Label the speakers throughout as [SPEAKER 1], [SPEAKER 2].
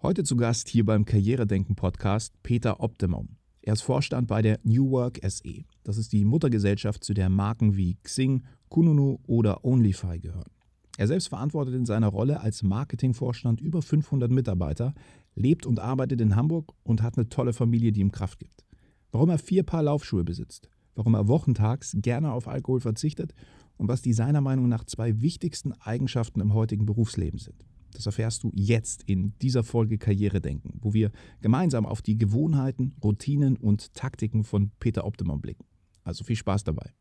[SPEAKER 1] Heute zu Gast hier beim Karrieredenken Podcast Peter Optimum. Er ist Vorstand bei der New Work SE. Das ist die Muttergesellschaft, zu der Marken wie Xing, Kununu oder OnlyFi gehören. Er selbst verantwortet in seiner Rolle als Marketingvorstand über 500 Mitarbeiter, lebt und arbeitet in Hamburg und hat eine tolle Familie, die ihm Kraft gibt. Warum er vier Paar Laufschuhe besitzt, warum er wochentags gerne auf Alkohol verzichtet und was die seiner Meinung nach zwei wichtigsten Eigenschaften im heutigen Berufsleben sind. Das erfährst du jetzt in dieser Folge Karrieredenken, wo wir gemeinsam auf die Gewohnheiten, Routinen und Taktiken von Peter Optimum blicken. Also viel Spaß dabei.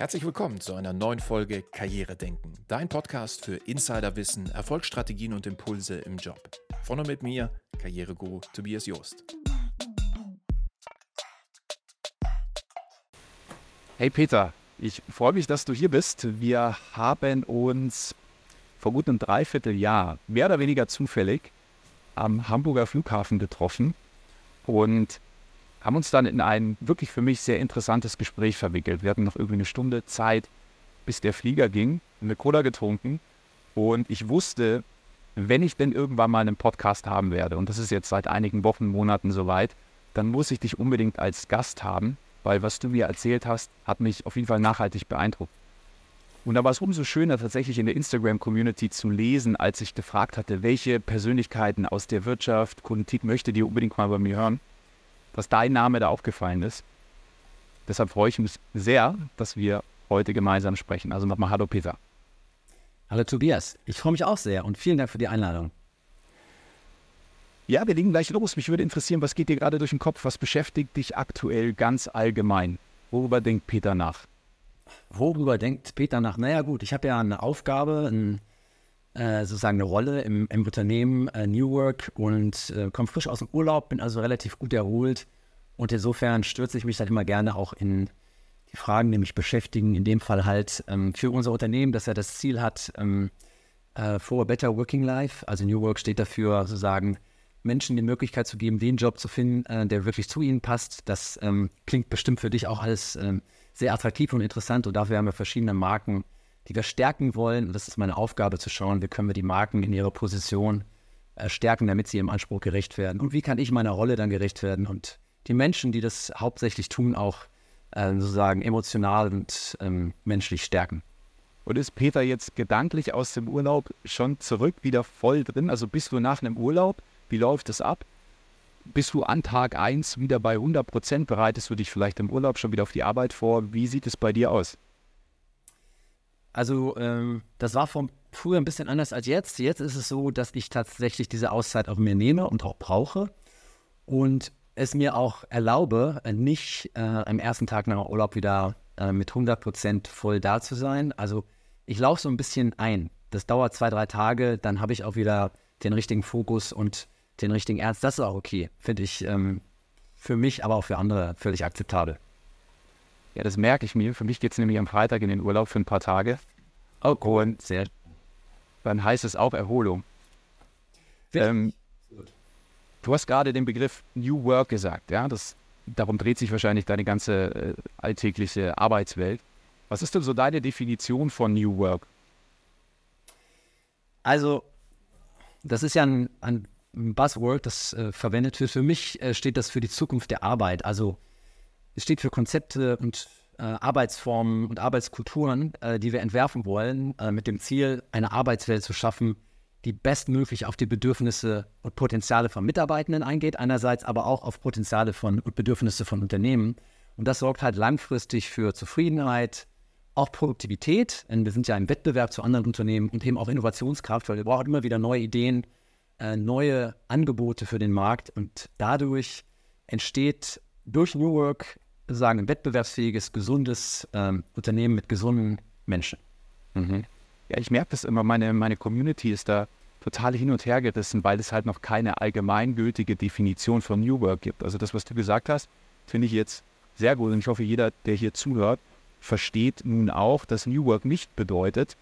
[SPEAKER 1] Herzlich willkommen zu einer neuen Folge Karrieredenken, dein Podcast für Insiderwissen, Erfolgsstrategien und Impulse im Job. Von und mit mir, Karriereguru Tobias Joost.
[SPEAKER 2] Hey Peter, ich freue mich, dass du hier bist. Wir haben uns vor gut einem Dreivierteljahr mehr oder weniger zufällig am Hamburger Flughafen getroffen und haben uns dann in ein wirklich für mich sehr interessantes Gespräch verwickelt. Wir hatten noch irgendwie eine Stunde Zeit, bis der Flieger ging, eine Cola getrunken und ich wusste, wenn ich denn irgendwann mal einen Podcast haben werde, und das ist jetzt seit einigen Wochen, Monaten soweit, dann muss ich dich unbedingt als Gast haben weil was du mir erzählt hast, hat mich auf jeden Fall nachhaltig beeindruckt. Und da war es umso schöner, tatsächlich in der Instagram-Community zu lesen, als ich gefragt hatte, welche Persönlichkeiten aus der Wirtschaft, Politik möchte die unbedingt mal bei mir hören, dass dein Name da aufgefallen ist. Deshalb freue ich mich sehr, dass wir heute gemeinsam sprechen. Also nochmal Hallo Peter.
[SPEAKER 3] Hallo Tobias, ich freue mich auch sehr und vielen Dank für die Einladung.
[SPEAKER 2] Ja, wir legen gleich los. Mich würde interessieren, was geht dir gerade durch den Kopf? Was beschäftigt dich aktuell ganz allgemein? Worüber denkt Peter nach?
[SPEAKER 3] Worüber denkt Peter nach? Naja, gut, ich habe ja eine Aufgabe, ein, äh, sozusagen eine Rolle im, im Unternehmen äh, New Work und äh, komme frisch aus dem Urlaub, bin also relativ gut erholt. Und insofern stürze ich mich dann immer gerne auch in die Fragen, die mich beschäftigen. In dem Fall halt ähm, für unser Unternehmen, dass er das Ziel hat, ähm, äh, for a better working life. Also New Work steht dafür sozusagen, Menschen die Möglichkeit zu geben, den Job zu finden, äh, der wirklich zu ihnen passt. Das ähm, klingt bestimmt für dich auch alles ähm, sehr attraktiv und interessant. Und dafür haben wir verschiedene Marken, die wir stärken wollen. Und das ist meine Aufgabe zu schauen, wie können wir die Marken in ihrer Position äh, stärken, damit sie ihrem Anspruch gerecht werden. Und wie kann ich meiner Rolle dann gerecht werden und die Menschen, die das hauptsächlich tun, auch äh, sozusagen emotional und ähm, menschlich stärken.
[SPEAKER 2] Und ist Peter jetzt gedanklich aus dem Urlaub schon zurück, wieder voll drin? Also bist du nach einem Urlaub wie läuft das ab? Bist du an Tag 1 wieder bei 100 Prozent? Bereitest du dich vielleicht im Urlaub schon wieder auf die Arbeit vor? Wie sieht es bei dir aus?
[SPEAKER 3] Also, ähm, das war vom früher ein bisschen anders als jetzt. Jetzt ist es so, dass ich tatsächlich diese Auszeit auf mir nehme und auch brauche und es mir auch erlaube, nicht äh, am ersten Tag nach Urlaub wieder äh, mit 100 Prozent voll da zu sein. Also, ich laufe so ein bisschen ein. Das dauert zwei, drei Tage, dann habe ich auch wieder den richtigen Fokus und den richtigen Ernst, das ist auch okay. Finde ich ähm, für mich, aber auch für andere völlig akzeptabel.
[SPEAKER 2] Ja, das merke ich mir. Für mich geht es nämlich am Freitag in den Urlaub für ein paar Tage.
[SPEAKER 3] Oh, cool. Und sehr.
[SPEAKER 2] Dann heißt es auch Erholung. Ähm, du hast gerade den Begriff New Work gesagt, ja. Das, darum dreht sich wahrscheinlich deine ganze äh, alltägliche Arbeitswelt. Was ist denn so deine Definition von New Work?
[SPEAKER 3] Also, das ist ja ein, ein Buzzword, das äh, verwendet wird. Für mich äh, steht das für die Zukunft der Arbeit. Also es steht für Konzepte und äh, Arbeitsformen und Arbeitskulturen, äh, die wir entwerfen wollen, äh, mit dem Ziel, eine Arbeitswelt zu schaffen, die bestmöglich auf die Bedürfnisse und Potenziale von Mitarbeitenden eingeht, einerseits aber auch auf Potenziale von und Bedürfnisse von Unternehmen. Und das sorgt halt langfristig für Zufriedenheit, auch Produktivität, denn wir sind ja im Wettbewerb zu anderen Unternehmen und eben auch Innovationskraft, weil wir brauchen immer wieder neue Ideen, äh, neue Angebote für den Markt und dadurch entsteht durch New Work sagen ein wettbewerbsfähiges, gesundes ähm, Unternehmen mit gesunden Menschen.
[SPEAKER 2] Mhm. Ja, ich merke das immer, meine, meine Community ist da total hin und her gerissen, weil es halt noch keine allgemeingültige Definition von New Work gibt. Also das, was du gesagt hast, finde ich jetzt sehr gut und ich hoffe, jeder, der hier zuhört, versteht nun auch, dass New Work nicht bedeutet,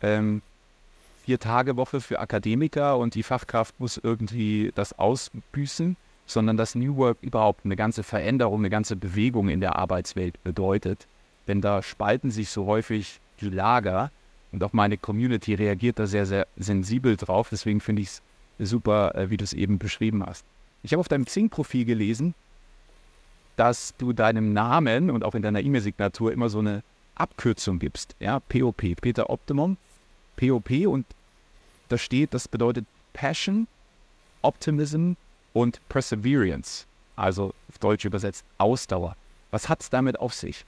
[SPEAKER 2] ähm, vier Tage Woche für Akademiker und die Fachkraft muss irgendwie das ausbüßen, sondern dass New Work überhaupt eine ganze Veränderung, eine ganze Bewegung in der Arbeitswelt bedeutet. denn da spalten sich so häufig die Lager und auch meine Community reagiert da sehr, sehr sensibel drauf. Deswegen finde ich es super, äh, wie du es eben beschrieben hast. Ich habe auf deinem Xing-Profil gelesen, dass du deinem Namen und auch in deiner E-Mail-Signatur immer so eine Abkürzung gibst. Ja, POP, Peter Optimum, POP und da steht, das bedeutet Passion, Optimism und Perseverance. Also auf Deutsch übersetzt Ausdauer. Was hat es damit auf sich?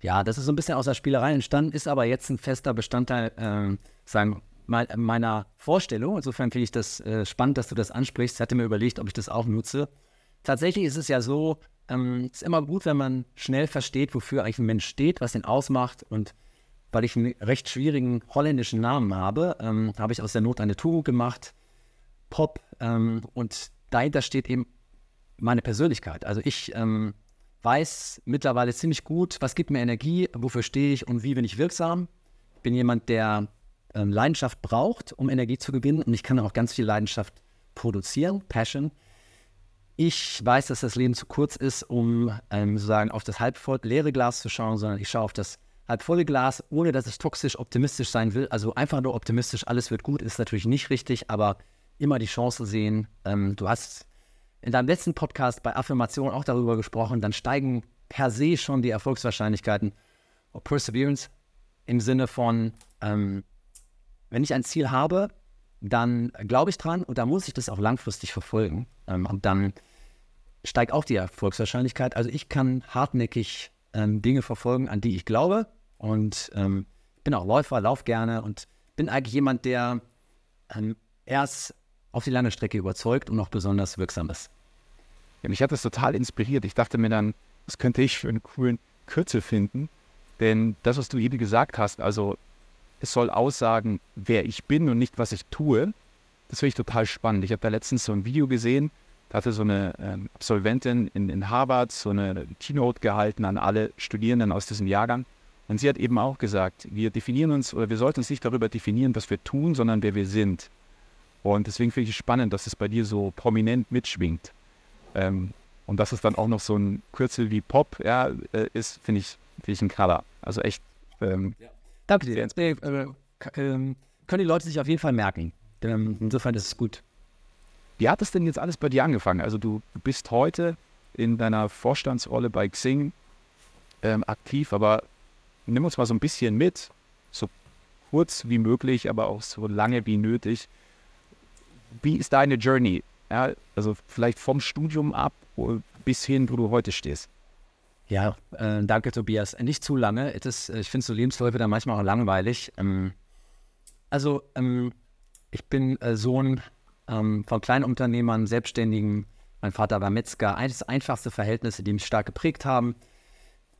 [SPEAKER 3] Ja, das ist so ein bisschen aus der Spielerei entstanden, ist aber jetzt ein fester Bestandteil, äh, sagen meiner Vorstellung. Insofern finde ich das äh, spannend, dass du das ansprichst. Ich hatte mir überlegt, ob ich das auch nutze. Tatsächlich ist es ja so, ähm, es ähm, ist immer gut, wenn man schnell versteht, wofür eigentlich ein Mensch steht, was ihn ausmacht. Und weil ich einen recht schwierigen holländischen Namen habe, ähm, habe ich aus der Not eine Tugend gemacht, Pop. Ähm, und dahinter steht eben meine Persönlichkeit. Also ich ähm, weiß mittlerweile ziemlich gut, was gibt mir Energie, wofür stehe ich und wie bin ich wirksam. Ich bin jemand, der ähm, Leidenschaft braucht, um Energie zu gewinnen und ich kann auch ganz viel Leidenschaft produzieren, Passion. Ich weiß, dass das Leben zu kurz ist, um ähm, sozusagen auf das halb leere Glas zu schauen, sondern ich schaue auf das halb volle Glas, ohne dass ich toxisch optimistisch sein will. Also einfach nur optimistisch, alles wird gut, ist natürlich nicht richtig, aber immer die Chance sehen. Ähm, du hast in deinem letzten Podcast bei Affirmation auch darüber gesprochen, dann steigen per se schon die Erfolgswahrscheinlichkeiten. Or Perseverance im Sinne von, ähm, wenn ich ein Ziel habe, dann glaube ich dran und da muss ich das auch langfristig verfolgen. Ähm, und dann steigt auch die Erfolgswahrscheinlichkeit. Also ich kann hartnäckig ähm, Dinge verfolgen, an die ich glaube. Und ähm, bin auch Läufer, lauf gerne und bin eigentlich jemand, der ähm, erst auf die lange Strecke überzeugt und auch besonders wirksam ist.
[SPEAKER 2] Ja, mich hat das total inspiriert. Ich dachte mir dann, was könnte ich für einen coolen Kürzel finden? Denn das, was du eben gesagt hast, also es soll aussagen, wer ich bin und nicht, was ich tue, das finde ich total spannend. Ich habe da letztens so ein Video gesehen, da hatte so eine ähm, Absolventin in, in Harvard so eine Keynote gehalten an alle Studierenden aus diesem Jahrgang. Und sie hat eben auch gesagt, wir definieren uns oder wir sollten uns nicht darüber definieren, was wir tun, sondern wer wir sind. Und deswegen finde ich es spannend, dass es bei dir so prominent mitschwingt. Ähm, und dass es dann auch noch so ein Kürzel wie Pop ja, äh, ist, finde ich, find ich ein Knaller. Also echt. Ähm,
[SPEAKER 3] ja. Danke dir. Äh, äh, können die Leute sich auf jeden Fall merken. Ähm, insofern ist es gut.
[SPEAKER 2] Wie hat es denn jetzt alles bei dir angefangen? Also du, du bist heute in deiner Vorstandsrolle bei Xing ähm, aktiv, aber nimm uns mal so ein bisschen mit, so kurz wie möglich, aber auch so lange wie nötig wie ist deine Journey? Ja, also vielleicht vom Studium ab bis hin, wo du heute stehst.
[SPEAKER 3] Ja, äh, danke Tobias. Nicht zu lange. Ist, äh, ich finde so Lebensläufe dann manchmal auch langweilig. Ähm, also ähm, ich bin äh, Sohn ähm, von Kleinunternehmern, Selbstständigen. Mein Vater war Metzger. Eines einfachste Verhältnisse, die mich stark geprägt haben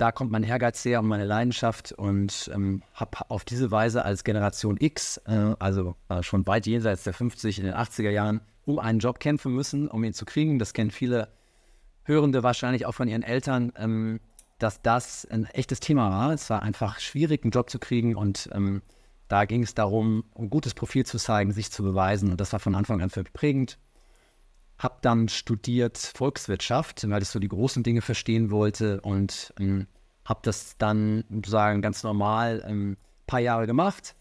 [SPEAKER 3] da kommt mein Ehrgeiz her und meine Leidenschaft und ähm, habe auf diese Weise als Generation X, äh, also äh, schon weit jenseits der 50 in den 80er Jahren, um einen Job kämpfen müssen, um ihn zu kriegen. Das kennen viele Hörende wahrscheinlich auch von ihren Eltern, ähm, dass das ein echtes Thema war. Es war einfach schwierig, einen Job zu kriegen und ähm, da ging es darum, ein gutes Profil zu zeigen, sich zu beweisen und das war von Anfang an für mich prägend habe dann studiert Volkswirtschaft, weil ich so die großen Dinge verstehen wollte und ähm, habe das dann sozusagen ganz normal ein ähm, paar Jahre gemacht.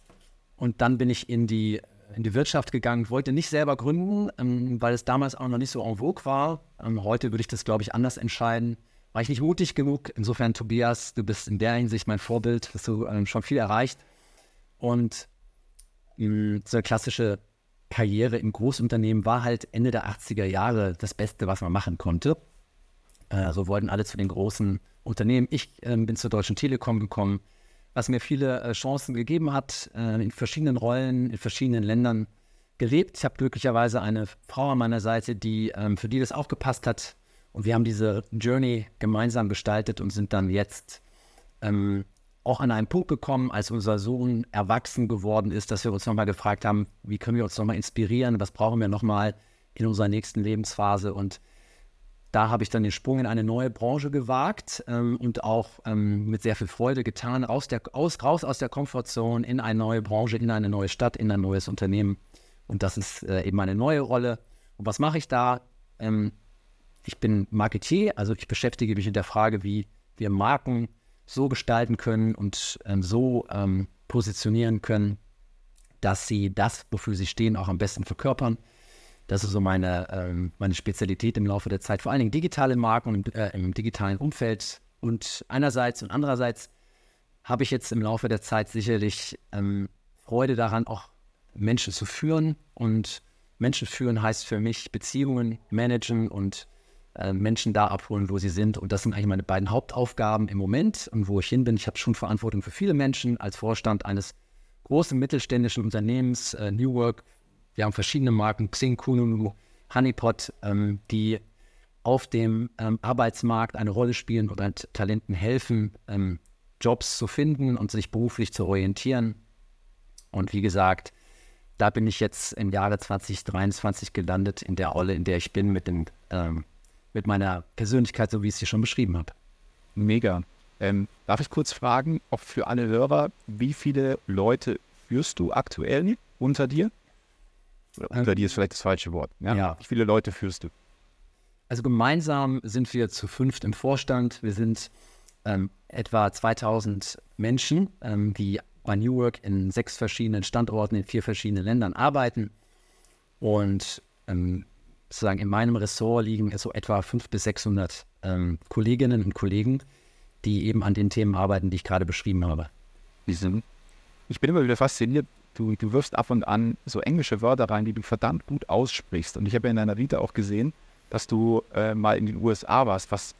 [SPEAKER 3] Und dann bin ich in die, in die Wirtschaft gegangen, wollte nicht selber gründen, ähm, weil es damals auch noch nicht so en vogue war. Ähm, heute würde ich das, glaube ich, anders entscheiden. War ich nicht mutig genug. Insofern, Tobias, du bist in der Hinsicht mein Vorbild, hast du schon viel erreicht. Und so eine klassische Karriere im Großunternehmen war halt Ende der 80er Jahre das Beste, was man machen konnte. Äh, so wollten alle zu den großen Unternehmen. Ich äh, bin zur Deutschen Telekom gekommen, was mir viele äh, Chancen gegeben hat, äh, in verschiedenen Rollen, in verschiedenen Ländern gelebt. Ich habe glücklicherweise eine Frau an meiner Seite, die ähm, für die das auch gepasst hat. Und wir haben diese Journey gemeinsam gestaltet und sind dann jetzt ähm, auch an einen Punkt gekommen, als unser Sohn erwachsen geworden ist, dass wir uns nochmal gefragt haben, wie können wir uns nochmal inspirieren, was brauchen wir nochmal in unserer nächsten Lebensphase. Und da habe ich dann den Sprung in eine neue Branche gewagt ähm, und auch ähm, mit sehr viel Freude getan, aus der, aus, raus aus der Komfortzone in eine neue Branche, in eine neue Stadt, in ein neues Unternehmen. Und das ist äh, eben eine neue Rolle. Und was mache ich da? Ähm, ich bin Marketier, also ich beschäftige mich mit der Frage, wie wir Marken so gestalten können und ähm, so ähm, positionieren können, dass sie das, wofür sie stehen, auch am besten verkörpern. Das ist so meine, ähm, meine Spezialität im Laufe der Zeit. Vor allen Dingen digitale Marken und äh, im digitalen Umfeld. Und einerseits und andererseits habe ich jetzt im Laufe der Zeit sicherlich ähm, Freude daran, auch Menschen zu führen. Und Menschen führen heißt für mich Beziehungen managen und äh, Menschen da abholen, wo sie sind. Und das sind eigentlich meine beiden Hauptaufgaben im Moment und wo ich hin bin. Ich habe schon Verantwortung für viele Menschen als Vorstand eines großen mittelständischen Unternehmens, äh, New Work, wir haben verschiedene Marken, Xing, Kununu, Honeypot, ähm, die auf dem ähm, Arbeitsmarkt eine Rolle spielen oder Talenten helfen, ähm, Jobs zu finden und sich beruflich zu orientieren. Und wie gesagt, da bin ich jetzt im Jahre 2023 gelandet in der Rolle, in der ich bin, mit, dem, ähm, mit meiner Persönlichkeit, so wie ich es hier schon beschrieben habe.
[SPEAKER 2] Mega. Ähm, darf ich kurz fragen, auch für alle Hörer, wie viele Leute führst du aktuell unter dir? Unter dir ist vielleicht das falsche Wort. Ja? ja. Wie viele Leute führst du?
[SPEAKER 3] Also gemeinsam sind wir zu fünft im Vorstand. Wir sind ähm, etwa 2000 Menschen, ähm, die bei New Work in sechs verschiedenen Standorten in vier verschiedenen Ländern arbeiten. Und ähm, sozusagen in meinem Ressort liegen so etwa 500 bis 600 ähm, Kolleginnen und Kollegen, die eben an den Themen arbeiten, die ich gerade beschrieben habe.
[SPEAKER 2] Ich bin immer wieder fasziniert, du, du wirfst ab und an so englische Wörter rein, die du verdammt gut aussprichst. Und ich habe ja in deiner Vita auch gesehen, dass du äh, mal in den USA warst. Was,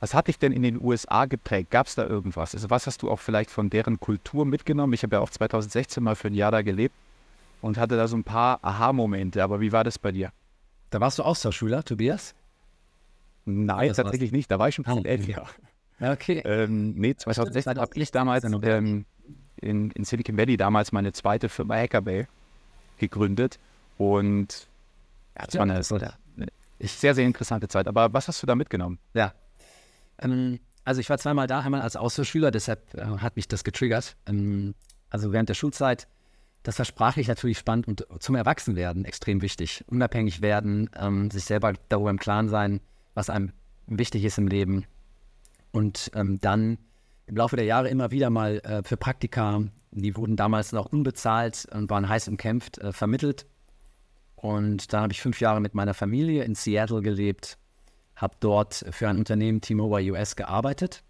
[SPEAKER 2] was hat dich denn in den USA geprägt? Gab es da irgendwas? Also was hast du auch vielleicht von deren Kultur mitgenommen? Ich habe ja auch 2016 mal für ein Jahr da gelebt und hatte da so ein paar Aha-Momente. Aber wie war das bei dir?
[SPEAKER 3] Da warst du Austauschschüler, Tobias?
[SPEAKER 2] Nein, tatsächlich nicht. Da war ich schon ein bisschen älter. Okay. Ähm, nee, 2016 habe ich damals ähm, in, in Silicon Valley damals meine zweite Firma Hackerbay gegründet. Und ja, das ja, war eine, das eine, sehr, sehr interessante Zeit. Aber was hast du da mitgenommen?
[SPEAKER 3] Ja. Ähm, also ich war zweimal da, einmal als Austauschschüler, deshalb äh, hat mich das getriggert. Ähm, also während der Schulzeit, das war sprachlich natürlich spannend und zum Erwachsenwerden extrem wichtig. Unabhängig werden, ähm, sich selber darüber im Klaren sein, was einem wichtig ist im Leben. Und ähm, dann im Laufe der Jahre immer wieder mal äh, für Praktika, die wurden damals noch unbezahlt und waren heiß umkämpft, äh, vermittelt. Und dann habe ich fünf Jahre mit meiner Familie in Seattle gelebt, habe dort für ein Unternehmen T-Mobile US gearbeitet.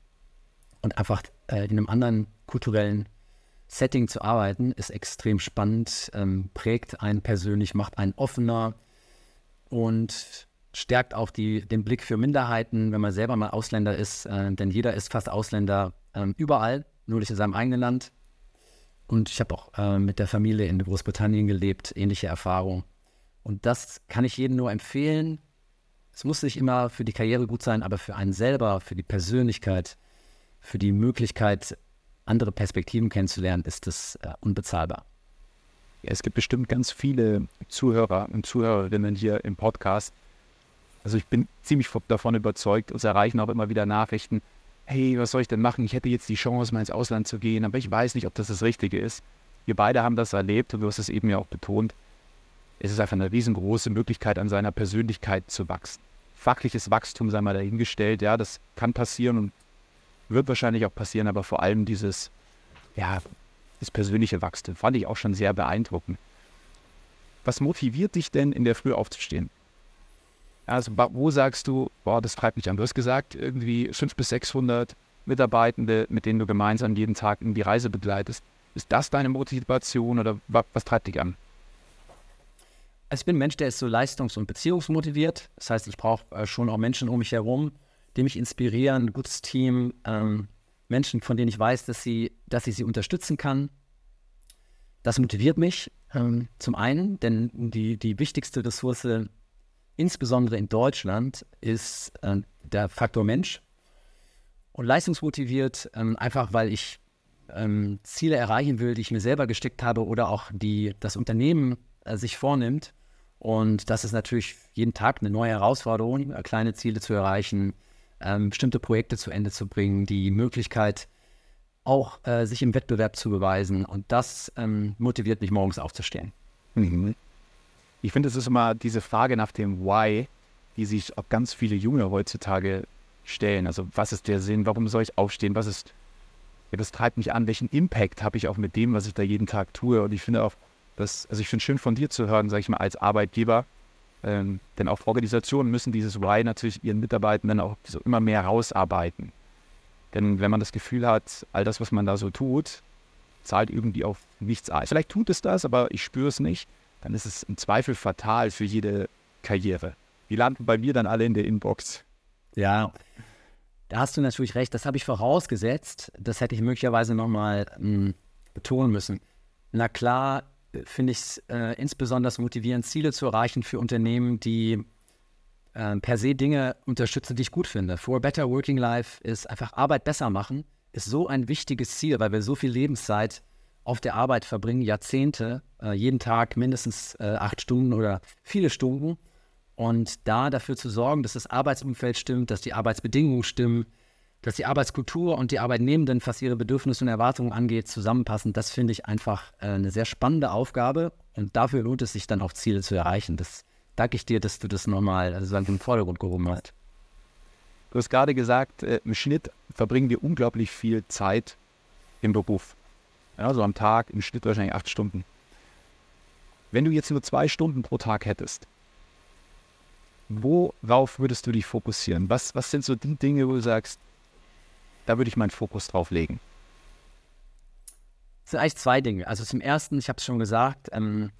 [SPEAKER 3] Und einfach äh, in einem anderen kulturellen Setting zu arbeiten, ist extrem spannend, ähm, prägt einen persönlich, macht einen offener und stärkt auch die, den Blick für Minderheiten, wenn man selber mal Ausländer ist, äh, denn jeder ist fast Ausländer ähm, überall, nur nicht in seinem eigenen Land. Und ich habe auch äh, mit der Familie in Großbritannien gelebt, ähnliche Erfahrungen. Und das kann ich jedem nur empfehlen. Es muss nicht immer für die Karriere gut sein, aber für einen selber, für die Persönlichkeit, für die Möglichkeit, andere Perspektiven kennenzulernen, ist das äh, unbezahlbar.
[SPEAKER 2] Ja, es gibt bestimmt ganz viele Zuhörer und Zuhörerinnen hier im Podcast. Also ich bin ziemlich davon überzeugt, uns erreichen auch immer wieder Nachrichten, hey, was soll ich denn machen? Ich hätte jetzt die Chance, mal ins Ausland zu gehen, aber ich weiß nicht, ob das das Richtige ist. Wir beide haben das erlebt und du hast es eben ja auch betont. Es ist einfach eine riesengroße Möglichkeit, an seiner Persönlichkeit zu wachsen. Fachliches Wachstum sei mal dahingestellt, ja, das kann passieren und wird wahrscheinlich auch passieren, aber vor allem dieses, ja, das persönliche Wachstum fand ich auch schon sehr beeindruckend. Was motiviert dich denn, in der Früh aufzustehen? Also wo sagst du, boah, das treibt mich an? Du hast gesagt, irgendwie 500 bis 600 Mitarbeitende, mit denen du gemeinsam jeden Tag in die Reise begleitest. Ist das deine Motivation oder was, treibt dich an?
[SPEAKER 3] Also ich bin ein Mensch, der ist so leistungs- und beziehungsmotiviert. Das heißt, ich brauche äh, schon auch Menschen um mich herum, die mich inspirieren, ein gutes Team, ähm, Menschen, von denen ich weiß, dass, sie, dass ich sie unterstützen kann. Das motiviert mich ähm, zum einen, denn die, die wichtigste Ressource insbesondere in Deutschland, ist äh, der Faktor Mensch. Und leistungsmotiviert, ähm, einfach weil ich ähm, Ziele erreichen will, die ich mir selber gesteckt habe oder auch die das Unternehmen äh, sich vornimmt. Und das ist natürlich jeden Tag eine neue Herausforderung, äh, kleine Ziele zu erreichen, ähm, bestimmte Projekte zu Ende zu bringen, die Möglichkeit, auch äh, sich im Wettbewerb zu beweisen. Und das ähm, motiviert mich morgens aufzustehen. Mhm.
[SPEAKER 2] Ich finde, es ist immer diese Frage nach dem Why, die sich auch ganz viele Junge heutzutage stellen. Also was ist der Sinn? Warum soll ich aufstehen? Was ist ja, das treibt mich an, welchen Impact habe ich auch mit dem, was ich da jeden Tag tue. Und ich finde auch, das, also ich finde schön von dir zu hören, sage ich mal, als Arbeitgeber, ähm, denn auch Organisationen müssen dieses Why natürlich ihren Mitarbeitenden auch so immer mehr rausarbeiten. Denn wenn man das Gefühl hat, all das, was man da so tut, zahlt irgendwie auf nichts ein. Vielleicht tut es das, aber ich spüre es nicht, dann ist es im Zweifel fatal für jede Karriere. Die landen bei mir dann alle in der Inbox.
[SPEAKER 3] Ja, da hast du natürlich recht. Das habe ich vorausgesetzt. Das hätte ich möglicherweise nochmal hm, betonen müssen. Na klar, finde ich es äh, insbesondere motivierend, Ziele zu erreichen für Unternehmen, die äh, per se Dinge unterstützen, die ich gut finde. For a Better Working Life ist einfach Arbeit besser machen, ist so ein wichtiges Ziel, weil wir so viel Lebenszeit auf der Arbeit verbringen, Jahrzehnte, äh, jeden Tag mindestens äh, acht Stunden oder viele Stunden. Und da dafür zu sorgen, dass das Arbeitsumfeld stimmt, dass die Arbeitsbedingungen stimmen, dass die Arbeitskultur und die Arbeitnehmenden, was ihre Bedürfnisse und Erwartungen angeht, zusammenpassen, das finde ich einfach äh, eine sehr spannende Aufgabe. Und dafür lohnt es sich dann auch Ziele zu erreichen. Das danke ich dir, dass du das nochmal also in den Vordergrund gehoben hast.
[SPEAKER 2] Du hast gerade gesagt, äh, im Schnitt verbringen wir unglaublich viel Zeit im Beruf. Ja, so am Tag im Schnitt wahrscheinlich acht Stunden. Wenn du jetzt nur zwei Stunden pro Tag hättest, worauf würdest du dich fokussieren? Was, was sind so die Dinge, wo du sagst, da würde ich meinen Fokus drauf legen?
[SPEAKER 3] Es sind eigentlich zwei Dinge. Also zum ersten, ich habe es schon gesagt, ähm,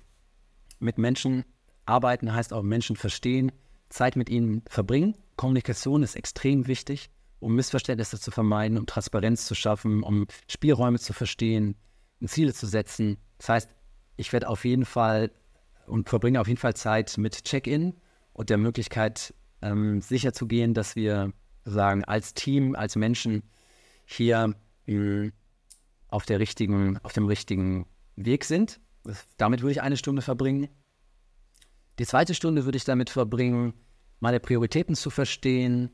[SPEAKER 3] mit Menschen arbeiten heißt auch Menschen verstehen, Zeit mit ihnen verbringen. Kommunikation ist extrem wichtig, um Missverständnisse zu vermeiden, um Transparenz zu schaffen, um Spielräume zu verstehen, Ziele zu setzen. Das heißt, ich werde auf jeden Fall und verbringe auf jeden Fall Zeit mit Check-in und der Möglichkeit, ähm, sicherzugehen, dass wir sagen, als Team, als Menschen hier hm, auf, der richtigen, auf dem richtigen Weg sind. Damit würde ich eine Stunde verbringen. Die zweite Stunde würde ich damit verbringen, meine Prioritäten zu verstehen,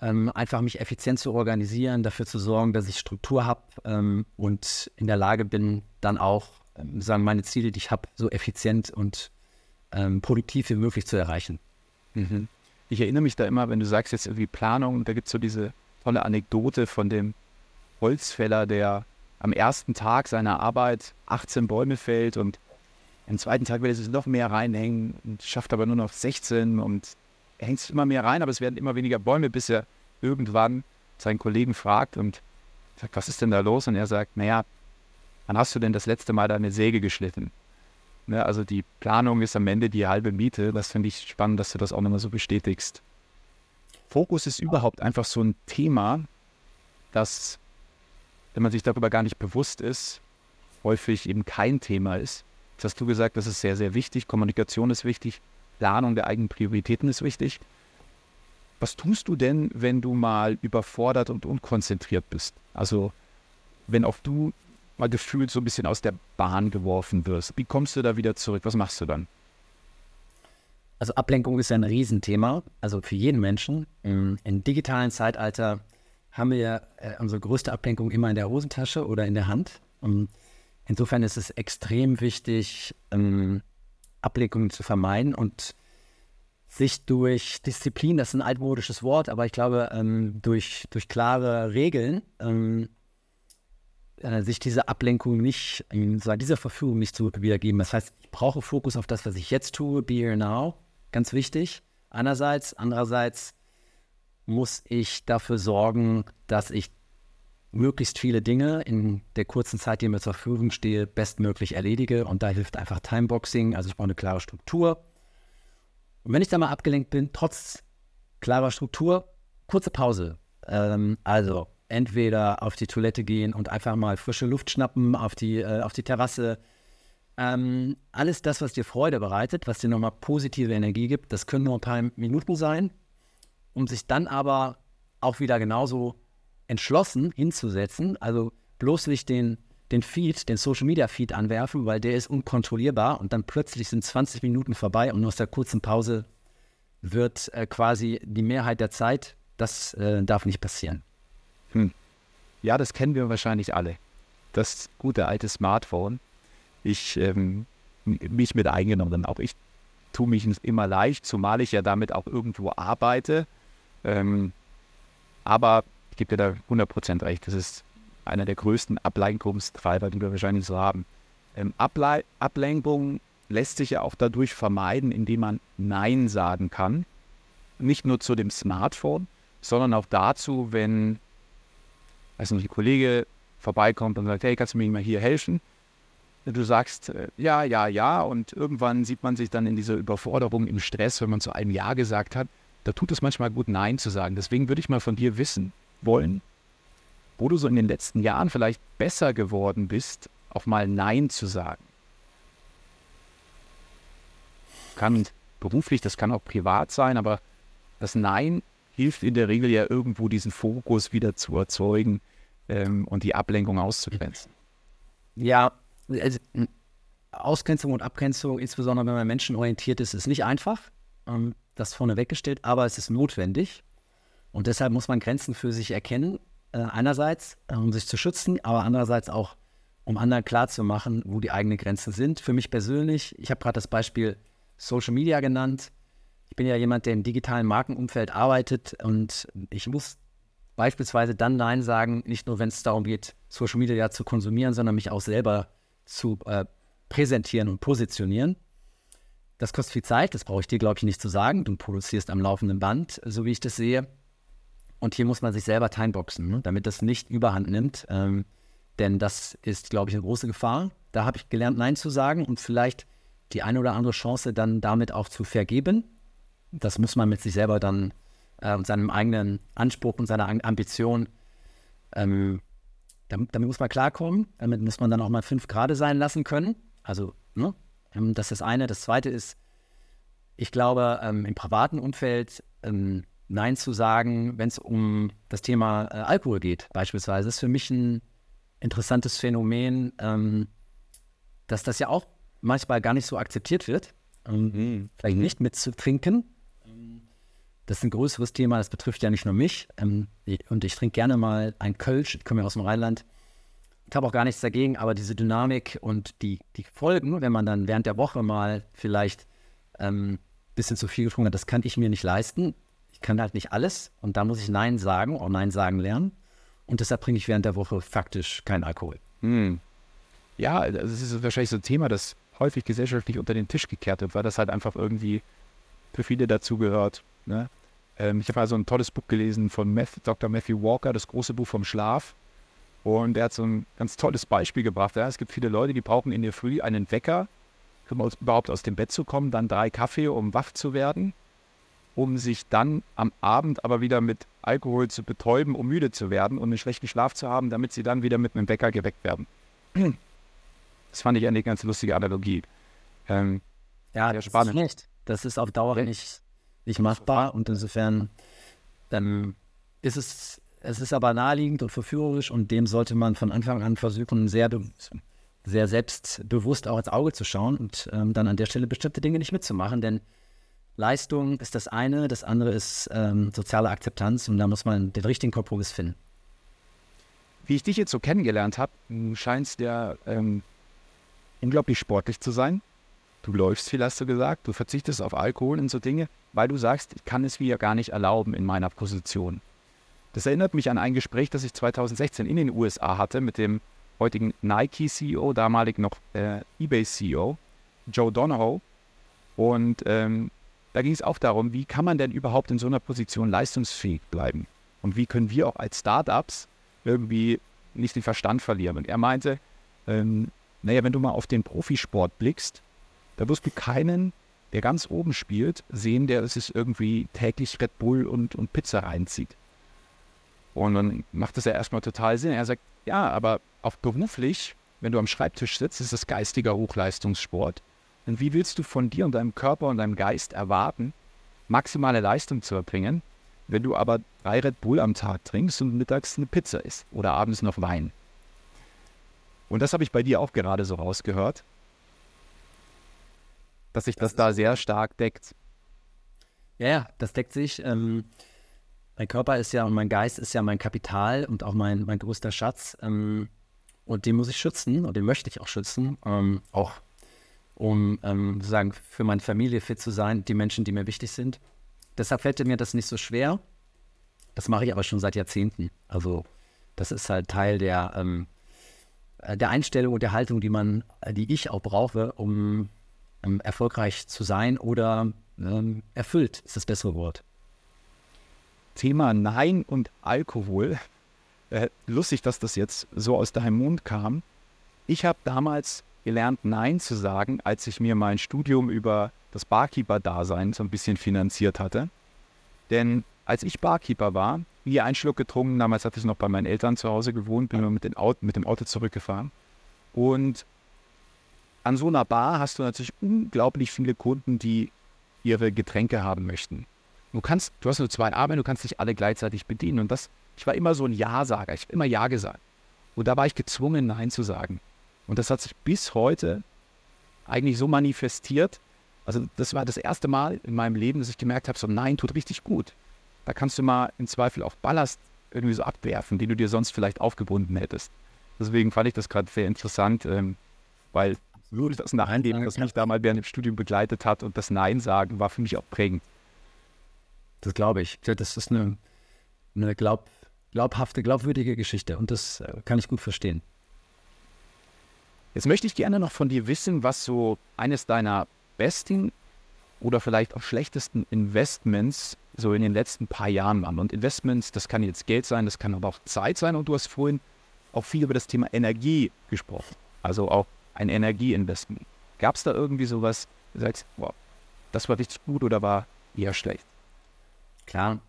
[SPEAKER 3] ähm, einfach mich effizient zu organisieren, dafür zu sorgen, dass ich Struktur habe ähm, und in der Lage bin, dann auch ähm, sagen meine Ziele, die ich habe, so effizient und ähm, produktiv wie möglich zu erreichen.
[SPEAKER 2] Mhm. Ich erinnere mich da immer, wenn du sagst jetzt irgendwie Planung, da gibt es so diese tolle Anekdote von dem Holzfäller, der am ersten Tag seiner Arbeit 18 Bäume fällt und am zweiten Tag will er sich noch mehr reinhängen und schafft aber nur noch 16 und es immer mehr rein, aber es werden immer weniger Bäume, bis er irgendwann seinen Kollegen fragt und sagt, was ist denn da los? Und er sagt, naja, wann hast du denn das letzte Mal deine Säge geschnitten? Ne, also die Planung ist am Ende die halbe Miete. Das finde ich spannend, dass du das auch nochmal so bestätigst. Fokus ist überhaupt einfach so ein Thema, das, wenn man sich darüber gar nicht bewusst ist, häufig eben kein Thema ist. Jetzt hast du gesagt, das ist sehr, sehr wichtig. Kommunikation ist wichtig. Planung der eigenen Prioritäten ist wichtig. Was tust du denn, wenn du mal überfordert und unkonzentriert bist? Also, wenn auch du mal gefühlt so ein bisschen aus der Bahn geworfen wirst, wie kommst du da wieder zurück? Was machst du dann?
[SPEAKER 3] Also, Ablenkung ist ja ein Riesenthema, also für jeden Menschen. Im, im digitalen Zeitalter haben wir äh, unsere größte Ablenkung immer in der Hosentasche oder in der Hand. Und Insofern ist es extrem wichtig, ähm, Ablenkungen zu vermeiden und sich durch Disziplin, das ist ein altmodisches Wort, aber ich glaube, ähm, durch, durch klare Regeln ähm, äh, sich diese Ablenkung nicht, äh, dieser Verfügung nicht zu wiedergeben. Das heißt, ich brauche Fokus auf das, was ich jetzt tue, be here now, ganz wichtig. Einerseits, andererseits muss ich dafür sorgen, dass ich möglichst viele Dinge in der kurzen Zeit, die mir zur Verfügung stehe, bestmöglich erledige. Und da hilft einfach Timeboxing. Also ich brauche eine klare Struktur. Und wenn ich da mal abgelenkt bin, trotz klarer Struktur, kurze Pause. Ähm, also entweder auf die Toilette gehen und einfach mal frische Luft schnappen, auf die, äh, auf die Terrasse. Ähm, alles das, was dir Freude bereitet, was dir nochmal positive Energie gibt, das können nur ein paar Minuten sein, um sich dann aber auch wieder genauso entschlossen hinzusetzen, also bloß nicht den, den Feed, den Social Media Feed anwerfen, weil der ist unkontrollierbar und dann plötzlich sind 20 Minuten vorbei und aus der kurzen Pause wird äh, quasi die Mehrheit der Zeit, das äh, darf nicht passieren.
[SPEAKER 2] Hm. Ja, das kennen wir wahrscheinlich alle. Das gute alte Smartphone. Ich ähm, mich mit eingenommen. Auch ich tue mich immer leicht, zumal ich ja damit auch irgendwo arbeite. Ähm, aber gebe dir da 100% recht. Das ist einer der größten Ablenkungstreiber, die wir wahrscheinlich so haben. Ähm, Able Ablenkung lässt sich ja auch dadurch vermeiden, indem man Nein sagen kann. Nicht nur zu dem Smartphone, sondern auch dazu, wenn weiß ein Kollege vorbeikommt und sagt, hey, kannst du mir mal hier helfen? Du sagst äh, ja, ja, ja und irgendwann sieht man sich dann in dieser Überforderung, im Stress, wenn man zu einem Ja gesagt hat. Da tut es manchmal gut, Nein zu sagen. Deswegen würde ich mal von dir wissen wollen, wo du so in den letzten Jahren vielleicht besser geworden bist, auch mal Nein zu sagen. Kann beruflich, das kann auch privat sein, aber das Nein hilft in der Regel ja irgendwo diesen Fokus wieder zu erzeugen ähm, und die Ablenkung auszugrenzen.
[SPEAKER 3] Ja, also, Ausgrenzung und Abgrenzung, insbesondere wenn man menschenorientiert ist, ist nicht einfach. Ähm, das vorne weggestellt, aber es ist notwendig. Und deshalb muss man Grenzen für sich erkennen. Äh, einerseits, äh, um sich zu schützen, aber andererseits auch, um anderen klarzumachen, wo die eigenen Grenzen sind. Für mich persönlich, ich habe gerade das Beispiel Social Media genannt. Ich bin ja jemand, der im digitalen Markenumfeld arbeitet und ich muss beispielsweise dann Nein sagen, nicht nur wenn es darum geht, Social Media zu konsumieren, sondern mich auch selber zu äh, präsentieren und positionieren. Das kostet viel Zeit, das brauche ich dir, glaube ich, nicht zu sagen. Du produzierst am laufenden Band, so wie ich das sehe. Und hier muss man sich selber timeboxen, ne? damit das nicht überhand nimmt. Ähm, denn das ist, glaube ich, eine große Gefahr. Da habe ich gelernt, Nein zu sagen und vielleicht die eine oder andere Chance dann damit auch zu vergeben. Das muss man mit sich selber dann äh, und seinem eigenen Anspruch und seiner Ambition, ähm, damit, damit, muss man klarkommen. Damit muss man dann auch mal fünf Grade sein lassen können. Also, ne? ähm, das ist das eine. Das zweite ist, ich glaube, ähm, im privaten Umfeld ähm, Nein zu sagen, wenn es um das Thema äh, Alkohol geht, beispielsweise, ist für mich ein interessantes Phänomen, ähm, dass das ja auch manchmal gar nicht so akzeptiert wird. Ähm, mhm. Vielleicht mhm. nicht mitzutrinken. Das ist ein größeres Thema, das betrifft ja nicht nur mich. Ähm, und ich trinke gerne mal ein Kölsch, ich komme ja aus dem Rheinland. Ich habe auch gar nichts dagegen, aber diese Dynamik und die, die Folgen, wenn man dann während der Woche mal vielleicht ein ähm, bisschen zu viel getrunken hat, das kann ich mir nicht leisten. Ich kann halt nicht alles und da muss ich Nein sagen, auch Nein sagen lernen. Und deshalb trinke ich während der Woche faktisch keinen Alkohol. Hm.
[SPEAKER 2] Ja, das ist wahrscheinlich so ein Thema, das häufig gesellschaftlich unter den Tisch gekehrt wird, weil das halt einfach irgendwie für viele dazugehört. Ne? Ähm, ich habe also ein tolles Buch gelesen von Math, Dr. Matthew Walker, das große Buch vom Schlaf. Und er hat so ein ganz tolles Beispiel gebracht. Ja? Es gibt viele Leute, die brauchen in der Früh einen Wecker, um überhaupt aus dem Bett zu kommen, dann drei Kaffee, um wach zu werden, um sich dann am Abend aber wieder mit Alkohol zu betäuben, um müde zu werden und einen schlechten Schlaf zu haben, damit sie dann wieder mit einem Wecker geweckt werden. Das fand ich eine ganz lustige Analogie.
[SPEAKER 3] Ähm, ja, das spannend. ist nicht. Das ist auf Dauer nicht, nicht machbar und insofern dann ist es, es ist aber naheliegend und verführerisch und dem sollte man von Anfang an versuchen, sehr, sehr selbstbewusst auch ins Auge zu schauen und ähm, dann an der Stelle bestimmte Dinge nicht mitzumachen, denn Leistung ist das eine, das andere ist ähm, soziale Akzeptanz und da muss man den richtigen Kompromiss finden.
[SPEAKER 2] Wie ich dich jetzt so kennengelernt habe, scheinst ja ähm, unglaublich sportlich zu sein. Du läufst viel, hast du gesagt. Du verzichtest auf Alkohol und so Dinge, weil du sagst, ich kann es mir gar nicht erlauben in meiner Position. Das erinnert mich an ein Gespräch, das ich 2016 in den USA hatte mit dem heutigen Nike-CEO, damalig noch äh, eBay-CEO, Joe Donahoe. Und ähm, da ging es auch darum, wie kann man denn überhaupt in so einer Position leistungsfähig bleiben? Und wie können wir auch als Startups irgendwie nicht den Verstand verlieren? Und er meinte, ähm, naja, wenn du mal auf den Profisport blickst, da wirst du keinen, der ganz oben spielt, sehen, der es ist irgendwie täglich Red Bull und, und Pizza reinzieht. Und dann macht das ja erstmal total Sinn. Er sagt, ja, aber auch beruflich, wenn du am Schreibtisch sitzt, ist das geistiger Hochleistungssport. Und wie willst du von dir und deinem Körper und deinem Geist erwarten, maximale Leistung zu erbringen, wenn du aber drei Red Bull am Tag trinkst und mittags eine Pizza isst oder abends noch Wein? Und das habe ich bei dir auch gerade so rausgehört, dass sich das, das da sehr stark deckt.
[SPEAKER 3] Ja, ja, das deckt sich. Ähm, mein Körper ist ja und mein Geist ist ja mein Kapital und auch mein, mein größter Schatz. Ähm, und den muss ich schützen und den möchte ich auch schützen. Ähm, auch um ähm, sozusagen für meine Familie fit zu sein, die Menschen, die mir wichtig sind. Deshalb fällt mir das nicht so schwer. Das mache ich aber schon seit Jahrzehnten. Also Das ist halt Teil der, ähm, äh, der Einstellung und der Haltung, die man, äh, die ich auch brauche, um ähm, erfolgreich zu sein oder ähm, erfüllt ist das bessere Wort.
[SPEAKER 2] Thema Nein und Alkohol. Äh, lustig, dass das jetzt so aus deinem Mund kam. Ich habe damals gelernt, Nein zu sagen, als ich mir mein Studium über das Barkeeper-Dasein so ein bisschen finanziert hatte. Denn als ich Barkeeper war, nie einen Schluck getrunken, damals hatte ich noch bei meinen Eltern zu Hause gewohnt, bin mit, Auto, mit dem Auto zurückgefahren. Und an so einer Bar hast du natürlich unglaublich viele Kunden, die ihre Getränke haben möchten. Du kannst, du hast nur zwei Arme, du kannst nicht alle gleichzeitig bedienen. Und das, ich war immer so ein Ja-Sager, ich habe immer Ja gesagt. Und da war ich gezwungen, Nein zu sagen. Und das hat sich bis heute eigentlich so manifestiert. Also das war das erste Mal in meinem Leben, dass ich gemerkt habe, so Nein tut richtig gut. Da kannst du mal im Zweifel auch Ballast irgendwie so abwerfen, den du dir sonst vielleicht aufgebunden hättest. Deswegen fand ich das gerade sehr interessant, ähm, weil nur das Nein, das mich damals während dem Studium begleitet hat und das Nein sagen war für mich auch prägend.
[SPEAKER 3] Das glaube ich. Das ist eine, eine glaub, glaubhafte, glaubwürdige Geschichte und das äh, kann ich gut verstehen.
[SPEAKER 2] Jetzt möchte ich gerne noch von dir wissen, was so eines deiner besten oder vielleicht auch schlechtesten Investments so in den letzten paar Jahren waren. Und Investments, das kann jetzt Geld sein, das kann aber auch Zeit sein. Und du hast vorhin auch viel über das Thema Energie gesprochen. Also auch ein Energieinvestment. Gab es da irgendwie sowas, du sagst, wow, das war richtig gut oder war eher schlecht?
[SPEAKER 3] Klar.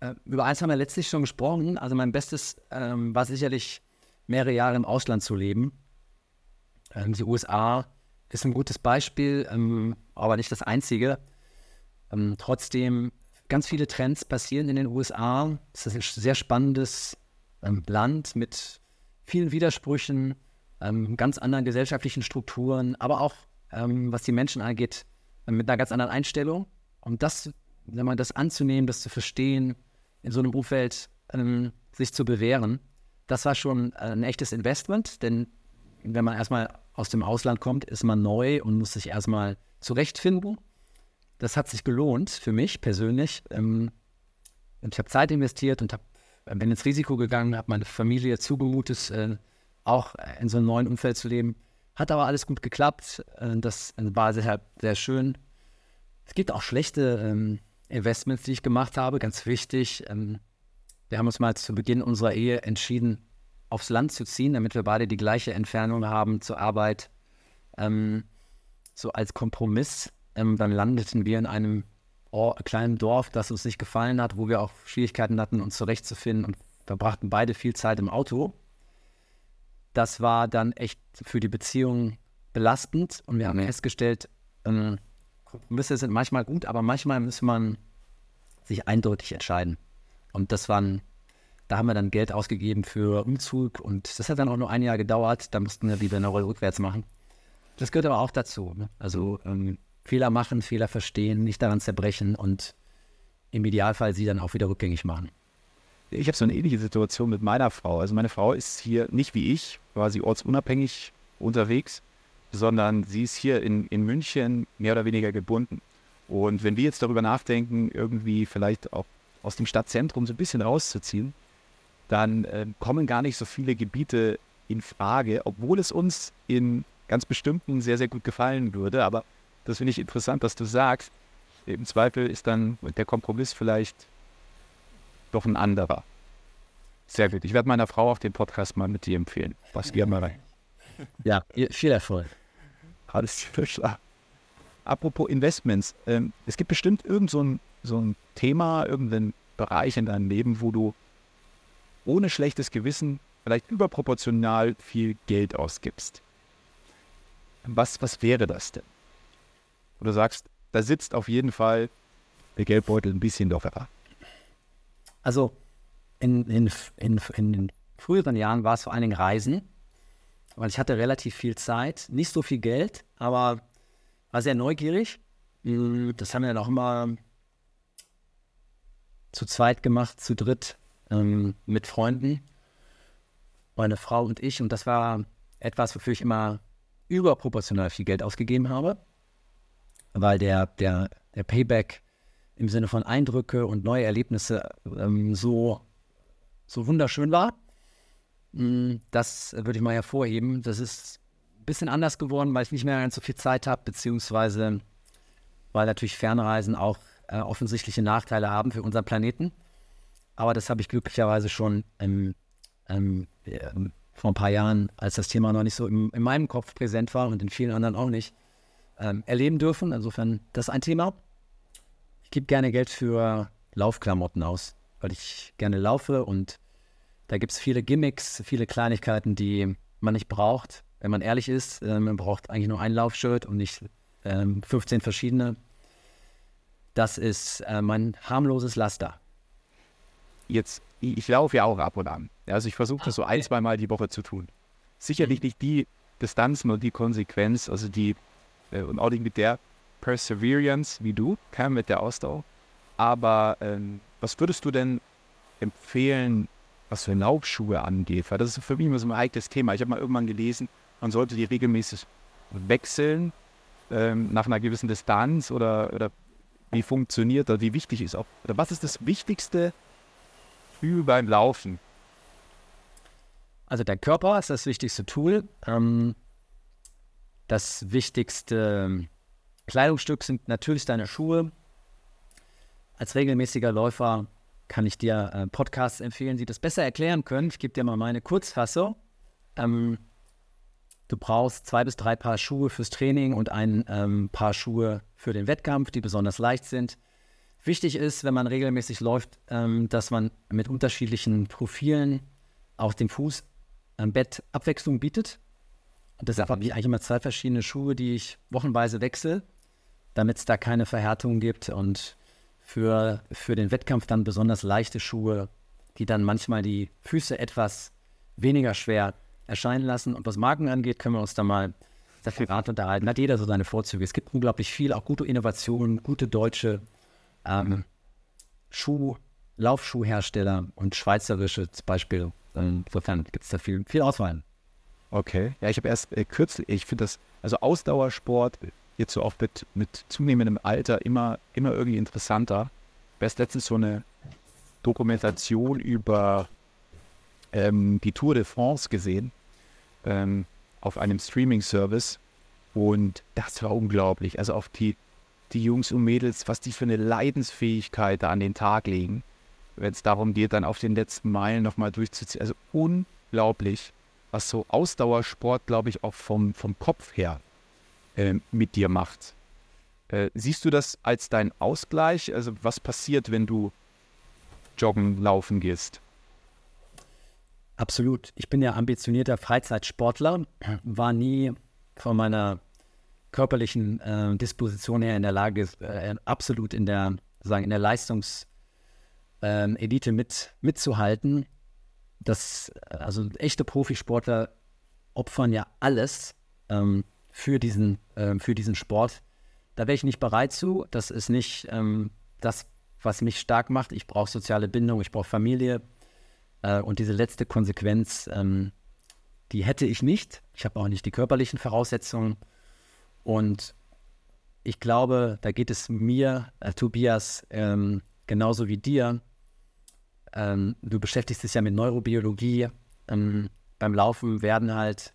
[SPEAKER 3] Äh, über eins haben wir letztlich schon gesprochen. Also mein Bestes ähm, war sicherlich mehrere Jahre im Ausland zu leben. Ähm, die USA ist ein gutes Beispiel, ähm, aber nicht das einzige. Ähm, trotzdem, ganz viele Trends passieren in den USA. Es ist ein sehr spannendes ähm, Land mit vielen Widersprüchen, ähm, ganz anderen gesellschaftlichen Strukturen, aber auch, was die Menschen angeht, mit einer ganz anderen Einstellung. Und das wenn man das anzunehmen, das zu verstehen, in so einem Umfeld ähm, sich zu bewähren, das war schon äh, ein echtes Investment, denn wenn man erstmal aus dem Ausland kommt, ist man neu und muss sich erstmal zurechtfinden. Das hat sich gelohnt für mich persönlich. Ähm, ich habe Zeit investiert und hab, äh, bin ins Risiko gegangen, habe meine Familie zugemutet, äh, auch in so einem neuen Umfeld zu leben. Hat aber alles gut geklappt. Äh, das war deshalb sehr schön. Es gibt auch schlechte ähm, Investments, die ich gemacht habe, ganz wichtig. Ähm, wir haben uns mal zu Beginn unserer Ehe entschieden, aufs Land zu ziehen, damit wir beide die gleiche Entfernung haben zur Arbeit. Ähm, so als Kompromiss. Ähm, dann landeten wir in einem Or kleinen Dorf, das uns nicht gefallen hat, wo wir auch Schwierigkeiten hatten, uns zurechtzufinden und verbrachten beide viel Zeit im Auto. Das war dann echt für die Beziehung belastend und wir haben festgestellt, ähm, Kompromisse sind manchmal gut, aber manchmal muss man sich eindeutig entscheiden. Und das waren, da haben wir dann Geld ausgegeben für Umzug und das hat dann auch nur ein Jahr gedauert. Da mussten wir wieder eine Rolle rückwärts machen. Das gehört aber auch dazu. Ne? Also ähm, Fehler machen, Fehler verstehen, nicht daran zerbrechen und im Idealfall sie dann auch wieder rückgängig machen.
[SPEAKER 2] Ich habe so eine ähnliche Situation mit meiner Frau. Also meine Frau ist hier nicht wie ich, quasi ortsunabhängig unterwegs sondern sie ist hier in, in München mehr oder weniger gebunden. Und wenn wir jetzt darüber nachdenken, irgendwie vielleicht auch aus dem Stadtzentrum so ein bisschen rauszuziehen, dann äh, kommen gar nicht so viele Gebiete in Frage, obwohl es uns in ganz bestimmten sehr, sehr gut gefallen würde. Aber das finde ich interessant, dass du sagst, im Zweifel ist dann der Kompromiss vielleicht doch ein anderer. Sehr gut. Ich werde meiner Frau auch den Podcast mal mit dir empfehlen. Was gerne mal rein.
[SPEAKER 3] Ja, viel Erfolg.
[SPEAKER 2] Alles klar. Apropos Investments, ähm, es gibt bestimmt irgend so ein, so ein Thema, irgendeinen Bereich in deinem Leben, wo du ohne schlechtes Gewissen vielleicht überproportional viel Geld ausgibst. Was, was wäre das denn? Du sagst, da sitzt auf jeden Fall der Geldbeutel ein bisschen lockerer.
[SPEAKER 3] Also in, in, in, in den früheren Jahren war es vor allen Dingen Reisen weil ich hatte relativ viel Zeit, nicht so viel Geld, aber war sehr neugierig. Mm, das haben wir dann auch immer zu zweit gemacht, zu dritt, ähm, mit Freunden, meine Frau und ich. Und das war etwas, wofür ich immer überproportional viel Geld ausgegeben habe, weil der, der, der Payback im Sinne von Eindrücke und neue Erlebnisse ähm, so, so wunderschön war. Mm, das würde ich mal hervorheben. Das ist ein bisschen anders geworden, weil ich nicht mehr ganz so viel Zeit habe, beziehungsweise weil natürlich Fernreisen auch äh, offensichtliche Nachteile haben für unseren Planeten. Aber das habe ich glücklicherweise schon ähm, äh, vor ein paar Jahren, als das Thema noch nicht so im, in meinem Kopf präsent war und in vielen anderen auch nicht, ähm, erleben dürfen. Insofern, das ist ein Thema. Ich gebe gerne Geld für Laufklamotten aus, weil ich gerne laufe und da gibt es viele Gimmicks, viele Kleinigkeiten, die man nicht braucht. Wenn man ehrlich ist, äh, man braucht eigentlich nur ein Laufshirt und nicht äh, 15 verschiedene. Das ist äh, mein harmloses Laster.
[SPEAKER 2] Jetzt, ich, laufe ja auch ab und an. Also ich versuche das so ein, zwei Mal die Woche zu tun. Sicherlich nicht die Distanz, nur die Konsequenz, also die äh, und auch nicht mit der Perseverance wie du, kein mit der Ausdauer. Aber ähm, was würdest du denn empfehlen, was für Laufschuhe angeht? Weil das ist für mich immer so ein heikles Thema. Ich habe mal irgendwann gelesen, man sollte die regelmäßig wechseln ähm, nach einer gewissen Distanz oder, oder wie funktioniert oder wie wichtig ist auch, oder was ist das Wichtigste für beim Laufen?
[SPEAKER 3] Also der Körper ist das wichtigste Tool. Ähm, das wichtigste Kleidungsstück sind natürlich deine Schuhe. Als regelmäßiger Läufer kann ich dir äh, Podcasts empfehlen, die das besser erklären können. Ich gebe dir mal meine Kurzfassung. Ähm, du brauchst zwei bis drei Paar Schuhe fürs Training und ein ähm, Paar Schuhe für den Wettkampf, die besonders leicht sind. Wichtig ist, wenn man regelmäßig läuft, ähm, dass man mit unterschiedlichen Profilen auch dem Fuß am Bett Abwechslung bietet. Und deshalb habe ich eigentlich immer zwei verschiedene Schuhe, die ich wochenweise wechsle, damit es da keine Verhärtung gibt und für, für den Wettkampf dann besonders leichte Schuhe, die dann manchmal die Füße etwas weniger schwer erscheinen lassen. Und was Marken angeht, können wir uns da mal separat unterhalten. Hat jeder so seine Vorzüge. Es gibt unglaublich viel, auch gute Innovationen, gute deutsche ähm, Schuh, Laufschuhhersteller und schweizerische zum Beispiel. Insofern gibt es da viel, viel Auswahl.
[SPEAKER 2] Okay. Ja, ich habe erst äh, kürzlich, ich finde das, also Ausdauersport, jetzt so auch mit, mit zunehmendem Alter immer, immer irgendwie interessanter. Habe letztens so eine Dokumentation über ähm, die Tour de France gesehen ähm, auf einem Streaming-Service und das war unglaublich. Also auf die, die Jungs und Mädels, was die für eine Leidensfähigkeit da an den Tag legen, wenn es darum geht, dann auf den letzten Meilen nochmal durchzuziehen. Also unglaublich was so Ausdauersport, glaube ich, auch vom, vom Kopf her äh, mit dir macht. Äh, siehst du das als dein Ausgleich? Also was passiert, wenn du joggen, laufen gehst?
[SPEAKER 3] Absolut. Ich bin ja ambitionierter Freizeitsportler, war nie von meiner körperlichen äh, Disposition her in der Lage, äh, absolut in der, sagen, in der Leistungselite ähm, mit, mitzuhalten das, also echte Profisportler opfern ja alles ähm, für, diesen, ähm, für diesen Sport. Da wäre ich nicht bereit zu. Das ist nicht ähm, das, was mich stark macht. Ich brauche soziale Bindung, ich brauche Familie. Äh, und diese letzte Konsequenz, ähm, die hätte ich nicht. Ich habe auch nicht die körperlichen Voraussetzungen. Und ich glaube, da geht es mir, äh, Tobias, ähm, genauso wie dir ähm, du beschäftigst dich ja mit Neurobiologie. Ähm, beim Laufen werden halt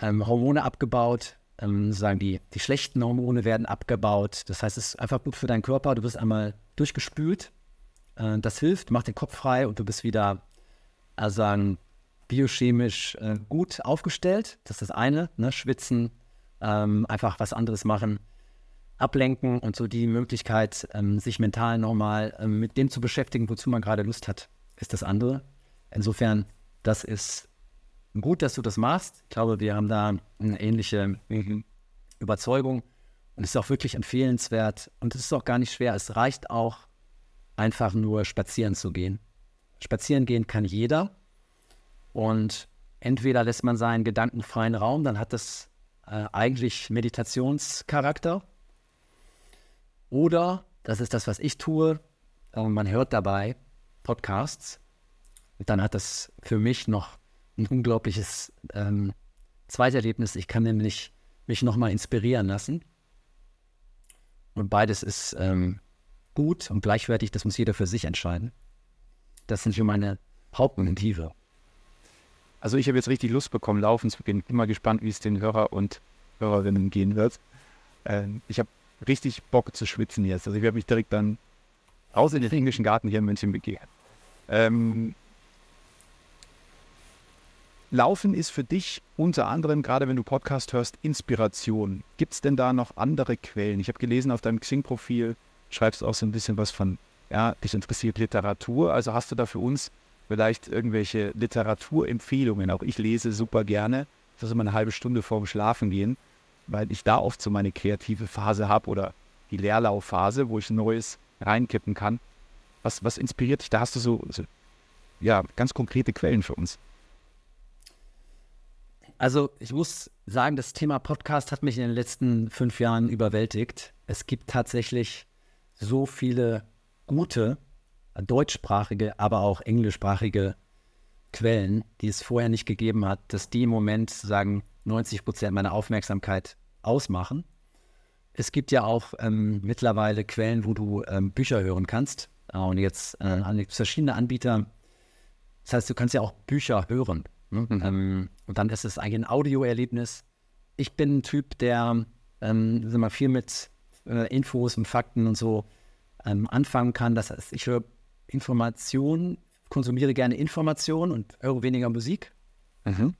[SPEAKER 3] ähm, Hormone abgebaut, ähm, sagen die, die schlechten Hormone werden abgebaut. Das heißt, es ist einfach gut für deinen Körper. Du wirst einmal durchgespült. Äh, das hilft, macht den Kopf frei und du bist wieder, also sagen, biochemisch äh, gut aufgestellt. Das ist das eine, ne? Schwitzen, ähm, einfach was anderes machen ablenken und so die Möglichkeit, ähm, sich mental nochmal ähm, mit dem zu beschäftigen, wozu man gerade Lust hat, ist das andere. Insofern, das ist gut, dass du das machst. Ich glaube, wir haben da eine ähnliche mhm. Überzeugung und es ist auch wirklich empfehlenswert und es ist auch gar nicht schwer. Es reicht auch einfach nur spazieren zu gehen. Spazieren gehen kann jeder und entweder lässt man seinen gedankenfreien Raum, dann hat das äh, eigentlich Meditationscharakter oder, das ist das, was ich tue, und man hört dabei Podcasts. Dann hat das für mich noch ein unglaubliches ähm, Zweiterlebnis. Ich kann nämlich mich nochmal inspirieren lassen. Und beides ist ähm, gut und gleichwertig, das muss jeder für sich entscheiden. Das sind für meine Hauptmotive.
[SPEAKER 2] Also ich habe jetzt richtig Lust bekommen, laufen zu gehen. Bin mal gespannt, wie es den Hörer und Hörerinnen gehen wird. Ähm, ich habe richtig Bock zu schwitzen jetzt. Also ich werde mich direkt dann raus in den englischen Garten hier in München begegnen. Ähm, Laufen ist für dich unter anderem, gerade wenn du Podcast hörst, Inspiration. Gibt es denn da noch andere Quellen? Ich habe gelesen auf deinem Xing-Profil, schreibst auch so ein bisschen was von, ja, dich interessiert Literatur. Also hast du da für uns vielleicht irgendwelche Literaturempfehlungen? Auch ich lese super gerne. Das ist immer eine halbe Stunde vorm Schlafen gehen, weil ich da oft so meine kreative Phase habe oder die Leerlaufphase, wo ich Neues reinkippen kann. Was, was inspiriert dich? Da hast du so, so ja, ganz konkrete Quellen für uns.
[SPEAKER 3] Also ich muss sagen, das Thema Podcast hat mich in den letzten fünf Jahren überwältigt. Es gibt tatsächlich so viele gute deutschsprachige, aber auch englischsprachige Quellen, die es vorher nicht gegeben hat, dass die im Moment sagen 90 Prozent meiner Aufmerksamkeit ausmachen. Es gibt ja auch ähm, mittlerweile Quellen, wo du ähm, Bücher hören kannst. Und jetzt äh, verschiedene Anbieter. Das heißt, du kannst ja auch Bücher hören. Ne? Mhm. Ähm, und dann ist es eigentlich ein Audioerlebnis. Ich bin ein Typ, der ähm, mal, viel mit äh, Infos und Fakten und so ähm, anfangen kann. Das heißt, ich höre Informationen, konsumiere gerne Informationen und höre weniger Musik. Mhm.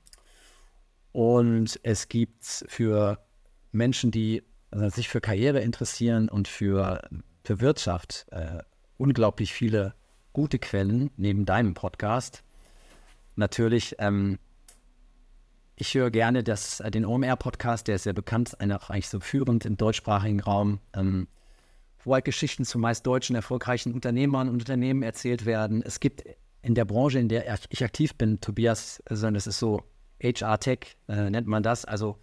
[SPEAKER 3] Und es gibt für Menschen, die also sich für Karriere interessieren und für, für Wirtschaft äh, unglaublich viele gute Quellen neben deinem Podcast natürlich, ähm, ich höre gerne das, äh, den OMR-Podcast, der ist sehr bekannt, einer eigentlich so führend im deutschsprachigen Raum, ähm, wo halt Geschichten zu meist deutschen erfolgreichen Unternehmern und Unternehmen erzählt werden. Es gibt in der Branche, in der ich aktiv bin, Tobias, also das ist so HR-Tech, äh, nennt man das, also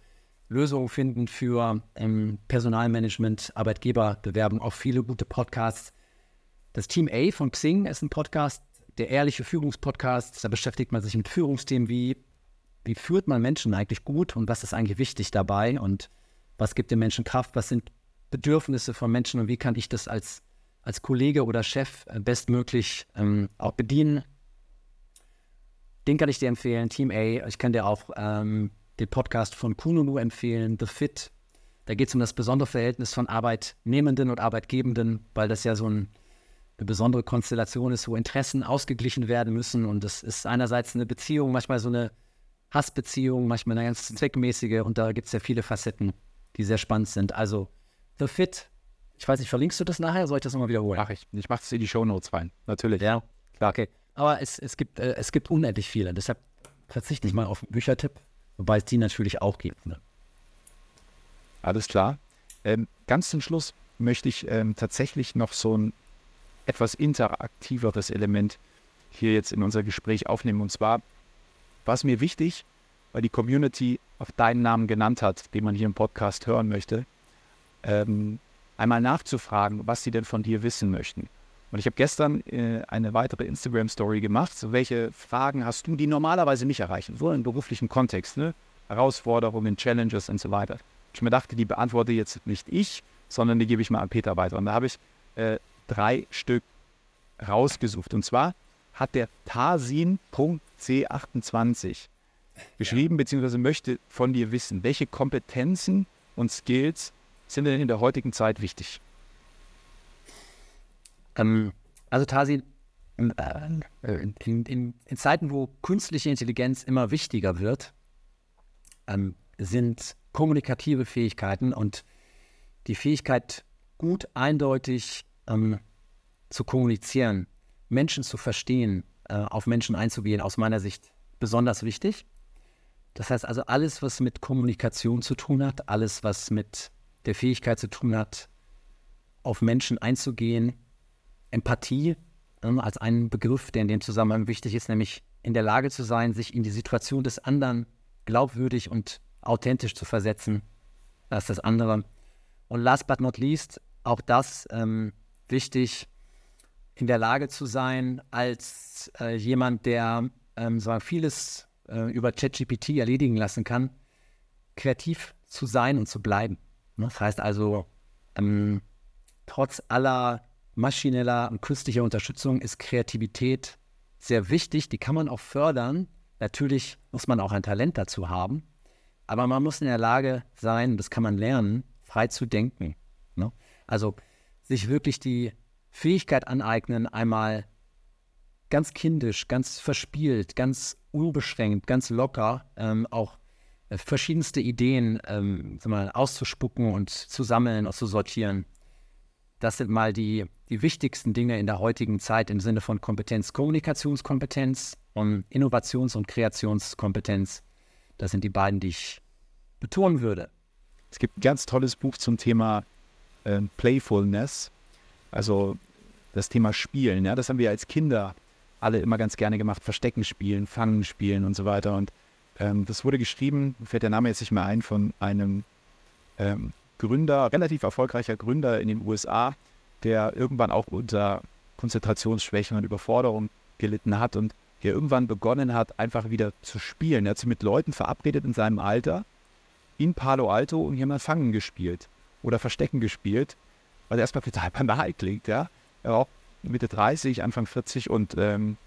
[SPEAKER 3] Lösungen finden für ähm, Personalmanagement, Arbeitgeberbewerbung, auch viele gute Podcasts. Das Team A von Xing ist ein Podcast, der ehrliche Führungspodcast. Da beschäftigt man sich mit Führungsthemen wie, wie führt man Menschen eigentlich gut und was ist eigentlich wichtig dabei und was gibt den Menschen Kraft, was sind Bedürfnisse von Menschen und wie kann ich das als, als Kollege oder Chef äh, bestmöglich ähm, auch bedienen. Den kann ich dir empfehlen, Team A. Ich kann dir auch ähm, den Podcast von Kununu empfehlen, The Fit. Da geht es um das besondere Verhältnis von Arbeitnehmenden und Arbeitgebenden, weil das ja so ein eine besondere Konstellation ist, wo Interessen ausgeglichen werden müssen. Und das ist einerseits eine Beziehung, manchmal so eine Hassbeziehung, manchmal eine ganz zweckmäßige. Und da gibt es ja viele Facetten, die sehr spannend sind. Also The Fit, ich weiß nicht, verlinkst du das nachher? Soll ich das nochmal wiederholen?
[SPEAKER 2] Mach ich. Ich mache es in die Show Notes rein. Natürlich.
[SPEAKER 3] Ja, klar. Okay. Aber es, es, gibt, äh, es gibt unendlich viele. Deshalb verzichte ich mal auf einen Büchertipp, wobei es die natürlich auch gibt. Ne?
[SPEAKER 2] Alles klar. Ähm, ganz zum Schluss möchte ich ähm, tatsächlich noch so ein etwas interaktiveres Element hier jetzt in unser Gespräch aufnehmen. Und zwar war es mir wichtig, weil die Community auf deinen Namen genannt hat, den man hier im Podcast hören möchte, ähm, einmal nachzufragen, was sie denn von dir wissen möchten. Und ich habe gestern äh, eine weitere Instagram-Story gemacht. So, welche Fragen hast du, die normalerweise mich erreichen, so im beruflichen Kontext, ne? Herausforderungen, Challenges und so weiter. Ich mir dachte, die beantworte jetzt nicht ich, sondern die gebe ich mal an Peter weiter. Und da habe ich äh, drei Stück rausgesucht. Und zwar hat der Tarsin.c28 geschrieben, ja. beziehungsweise möchte von dir wissen, welche Kompetenzen und Skills sind denn in der heutigen Zeit wichtig?
[SPEAKER 3] Ähm, also Tarsin, in, in, in, in, Zeiten, wo künstliche Intelligenz immer wichtiger wird, ähm, sind kommunikative Fähigkeiten und die Fähigkeit, gut, eindeutig ähm, zu kommunizieren, Menschen zu verstehen, äh, auf Menschen einzugehen, aus meiner Sicht besonders wichtig. Das heißt also, alles, was mit Kommunikation zu tun hat, alles, was mit der Fähigkeit zu tun hat, auf Menschen einzugehen, Empathie äh, als einen Begriff, der in dem Zusammenhang wichtig ist, nämlich in der Lage zu sein, sich in die Situation des anderen glaubwürdig und authentisch zu versetzen. Ist das andere. Und last but not least, auch das ähm, wichtig, in der Lage zu sein, als äh, jemand, der ähm, sagen, vieles äh, über ChatGPT erledigen lassen kann, kreativ zu sein und zu bleiben. Ne? Das heißt also, ähm, trotz aller maschineller und künstlicher Unterstützung ist Kreativität sehr wichtig. Die kann man auch fördern, Natürlich muss man auch ein Talent dazu haben, aber man muss in der Lage sein, das kann man lernen, frei zu denken. Ne? Also sich wirklich die Fähigkeit aneignen, einmal ganz kindisch, ganz verspielt, ganz unbeschränkt, ganz locker ähm, auch verschiedenste Ideen ähm, mal, auszuspucken und zu sammeln und zu sortieren. Das sind mal die, die wichtigsten Dinge in der heutigen Zeit im Sinne von Kompetenz, Kommunikationskompetenz und Innovations- und Kreationskompetenz. Das sind die beiden, die ich betonen würde.
[SPEAKER 2] Es gibt ein ganz tolles Buch zum Thema äh, Playfulness, also das Thema Spielen. Ja, das haben wir als Kinder alle immer ganz gerne gemacht. Verstecken spielen, Fangen spielen und so weiter. Und ähm, das wurde geschrieben, fällt der Name jetzt nicht mehr ein, von einem ähm, Gründer, relativ erfolgreicher Gründer in den USA, der irgendwann auch unter Konzentrationsschwächen und Überforderung gelitten hat und der irgendwann begonnen hat, einfach wieder zu spielen. Er hat sich mit Leuten verabredet in seinem Alter in Palo Alto und hier mal Fangen gespielt oder Verstecken gespielt, was erstmal total banal klingt, ja. Er war auch Mitte 30, Anfang 40 und ähm,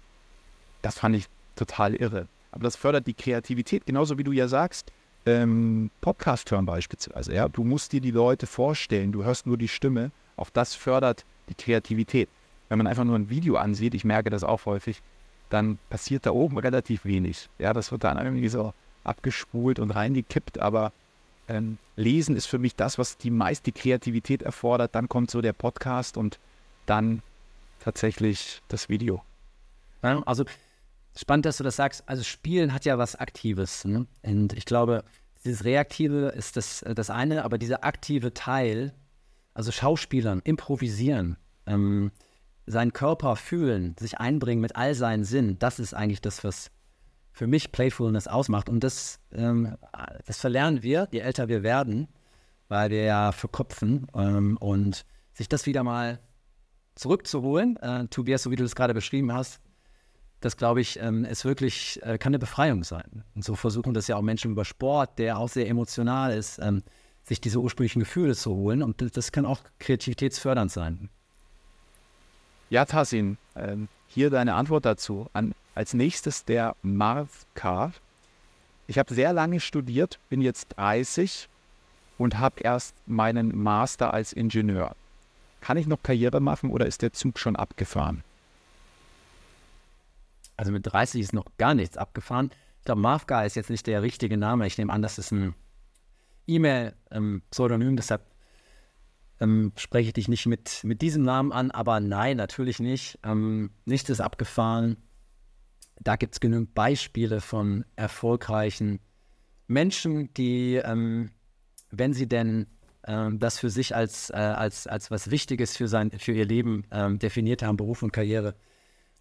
[SPEAKER 2] das fand ich total irre. Aber das fördert die Kreativität, genauso wie du ja sagst, ähm, Podcast hören beispielsweise. Ja? Du musst dir die Leute vorstellen, du hörst nur die Stimme. Auch das fördert die Kreativität. Wenn man einfach nur ein Video ansieht, ich merke das auch häufig, dann passiert da oben relativ wenig. Ja, das wird dann irgendwie so abgespult und reingekippt, aber ähm, Lesen ist für mich das, was die meiste Kreativität erfordert. Dann kommt so der Podcast und dann tatsächlich das Video.
[SPEAKER 3] Also spannend, dass du das sagst. Also Spielen hat ja was Aktives. Ne? Und ich glaube, dieses Reaktive ist das, äh, das eine, aber dieser aktive Teil, also Schauspielern, improvisieren, ähm, seinen Körper fühlen, sich einbringen mit all seinen Sinnen, das ist eigentlich das, was für mich Playfulness ausmacht. Und das, ähm, das verlernen wir, je älter wir werden, weil wir ja verkopfen ähm, und sich das wieder mal zurückzuholen, äh, Tobias, so wie du das gerade beschrieben hast, das glaube ich, ähm, ist wirklich, äh, kann eine Befreiung sein. Und so versuchen das ja auch Menschen über Sport, der auch sehr emotional ist, ähm, sich diese ursprünglichen Gefühle zu holen. Und das kann auch kreativitätsfördernd sein.
[SPEAKER 2] Ja, Tassin, ähm, hier deine Antwort dazu. An, als nächstes der Marv K. Ich habe sehr lange studiert, bin jetzt 30 und habe erst meinen Master als Ingenieur. Kann ich noch Karriere machen oder ist der Zug schon abgefahren?
[SPEAKER 3] Also mit 30 ist noch gar nichts abgefahren. Ich glaube, Marvka ist jetzt nicht der richtige Name. Ich nehme an, das ist ein E-Mail-Pseudonym, ähm, deshalb ähm, spreche ich dich nicht mit, mit diesem Namen an. Aber nein, natürlich nicht. Ähm, nichts ist abgefahren. Da gibt es genügend Beispiele von erfolgreichen Menschen, die, ähm, wenn sie denn ähm, das für sich als, äh, als, als was Wichtiges für, sein, für ihr Leben ähm, definiert haben, Beruf und Karriere,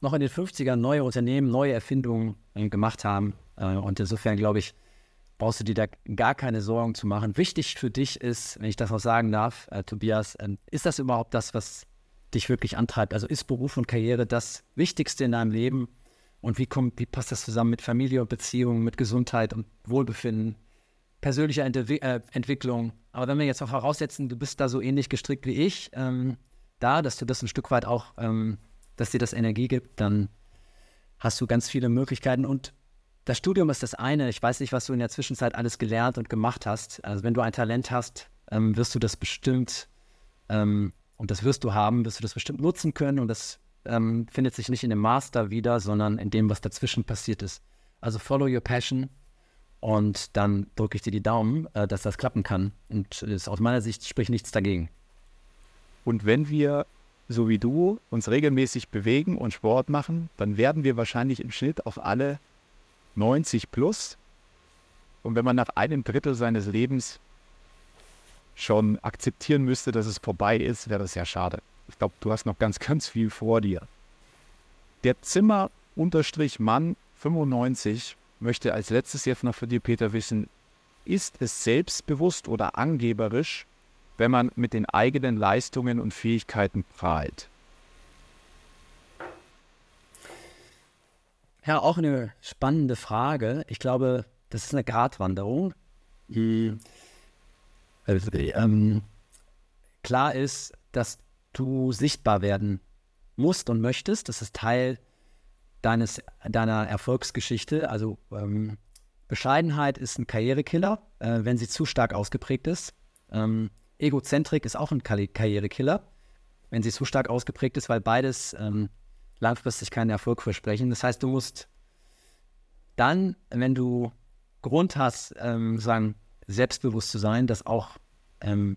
[SPEAKER 3] noch in den 50ern neue Unternehmen, neue Erfindungen äh, gemacht haben. Äh, und insofern glaube ich, brauchst du dir da gar keine Sorgen zu machen. Wichtig für dich ist, wenn ich das noch sagen darf, äh, Tobias, ähm, ist das überhaupt das, was dich wirklich antreibt? Also ist Beruf und Karriere das Wichtigste in deinem Leben? Und wie, kommt, wie passt das zusammen mit Familie und Beziehungen, mit Gesundheit und Wohlbefinden, persönlicher Entwi äh, Entwicklung? Aber wenn wir jetzt auch voraussetzen, du bist da so ähnlich gestrickt wie ich, ähm, da, dass du das ein Stück weit auch, ähm, dass dir das Energie gibt, dann hast du ganz viele Möglichkeiten. Und das Studium ist das eine. Ich weiß nicht, was du in der Zwischenzeit alles gelernt und gemacht hast. Also wenn du ein Talent hast, ähm, wirst du das bestimmt, ähm, und das wirst du haben, wirst du das bestimmt nutzen können. Und das ähm, findet sich nicht in dem Master wieder, sondern in dem, was dazwischen passiert ist. Also follow your passion und dann drücke ich dir die Daumen, äh, dass das klappen kann. Und ist aus meiner Sicht spricht nichts dagegen.
[SPEAKER 2] Und wenn wir, so wie du, uns regelmäßig bewegen und Sport machen, dann werden wir wahrscheinlich im Schnitt auf alle 90 plus. Und wenn man nach einem Drittel seines Lebens schon akzeptieren müsste, dass es vorbei ist, wäre das ja schade. Ich glaube, du hast noch ganz, ganz viel vor dir. Der Zimmer-Mann 95 möchte als letztes jetzt noch für dir, Peter, wissen, ist es selbstbewusst oder angeberisch, wenn man mit den eigenen Leistungen und Fähigkeiten prahlt?
[SPEAKER 3] Ja, auch eine spannende Frage. Ich glaube, das ist eine Gratwanderung. Die, ähm, klar ist, dass du sichtbar werden musst und möchtest. Das ist Teil deines, deiner Erfolgsgeschichte. Also ähm, Bescheidenheit ist ein Karrierekiller, äh, wenn sie zu stark ausgeprägt ist. Ähm, Egozentrik ist auch ein Karrierekiller, wenn sie zu stark ausgeprägt ist, weil beides ähm, langfristig keinen Erfolg versprechen. Das heißt, du musst dann, wenn du Grund hast, ähm, sagen, selbstbewusst zu sein, das auch ähm,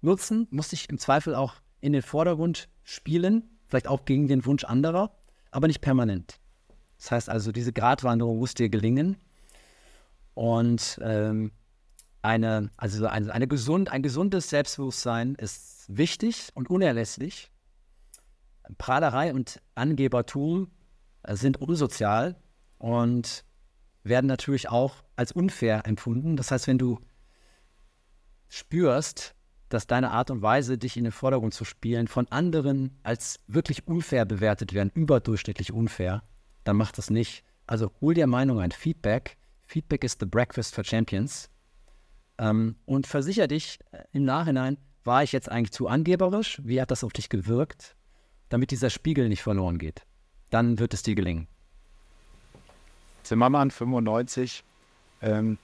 [SPEAKER 3] nutzen, musst dich im Zweifel auch in den Vordergrund spielen, vielleicht auch gegen den Wunsch anderer, aber nicht permanent. Das heißt also, diese Gratwanderung muss dir gelingen. Und ähm, eine, also eine, eine gesund, ein gesundes Selbstbewusstsein ist wichtig und unerlässlich. Prahlerei und Angebertum äh, sind unsozial und werden natürlich auch als unfair empfunden. Das heißt, wenn du spürst, dass deine Art und Weise, dich in den Vordergrund zu spielen, von anderen als wirklich unfair bewertet werden, überdurchschnittlich unfair, dann mach das nicht. Also hol dir Meinung ein, Feedback. Feedback ist the breakfast for champions. Ähm, und versicher dich äh, im Nachhinein, war ich jetzt eigentlich zu angeberisch? Wie hat das auf dich gewirkt? Damit dieser Spiegel nicht verloren geht. Dann wird es dir gelingen.
[SPEAKER 2] Zimmermann 95. Ähm,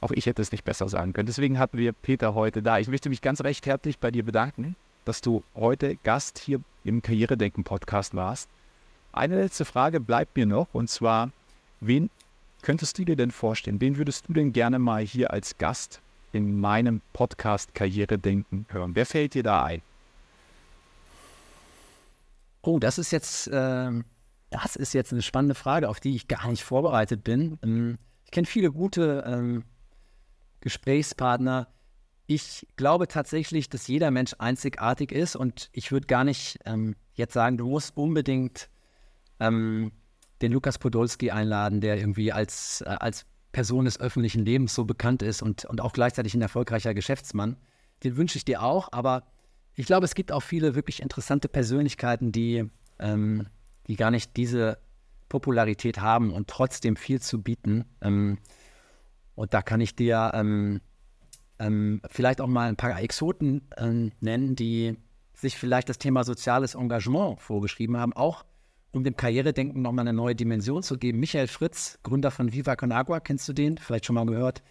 [SPEAKER 2] auch ich hätte es nicht besser sagen können. Deswegen hatten wir Peter heute da. Ich möchte mich ganz recht herzlich bei dir bedanken, dass du heute Gast hier im Karrieredenken-Podcast warst. Eine letzte Frage bleibt mir noch und zwar, wen könntest du dir denn vorstellen? Wen würdest du denn gerne mal hier als Gast in meinem Podcast Karriere denken hören? Wer fällt dir da ein?
[SPEAKER 3] Oh, das ist jetzt, äh, das ist jetzt eine spannende Frage, auf die ich gar nicht vorbereitet bin. Ähm, ich kenne viele gute ähm, Gesprächspartner. Ich glaube tatsächlich, dass jeder Mensch einzigartig ist und ich würde gar nicht ähm, jetzt sagen, du musst unbedingt ähm, den Lukas Podolski einladen, der irgendwie als, äh, als Person des öffentlichen Lebens so bekannt ist und, und auch gleichzeitig ein erfolgreicher Geschäftsmann. Den wünsche ich dir auch, aber ich glaube, es gibt auch viele wirklich interessante Persönlichkeiten, die, ähm, die gar nicht diese Popularität haben und trotzdem viel zu bieten. Ähm, und da kann ich dir ähm, ähm vielleicht auch mal ein paar Exoten ähm, nennen, die sich vielleicht das Thema soziales Engagement vorgeschrieben haben, auch um dem Karrieredenken nochmal eine neue Dimension zu geben. Michael Fritz, Gründer von Viva Con Agua, kennst du den? Vielleicht schon mal gehört.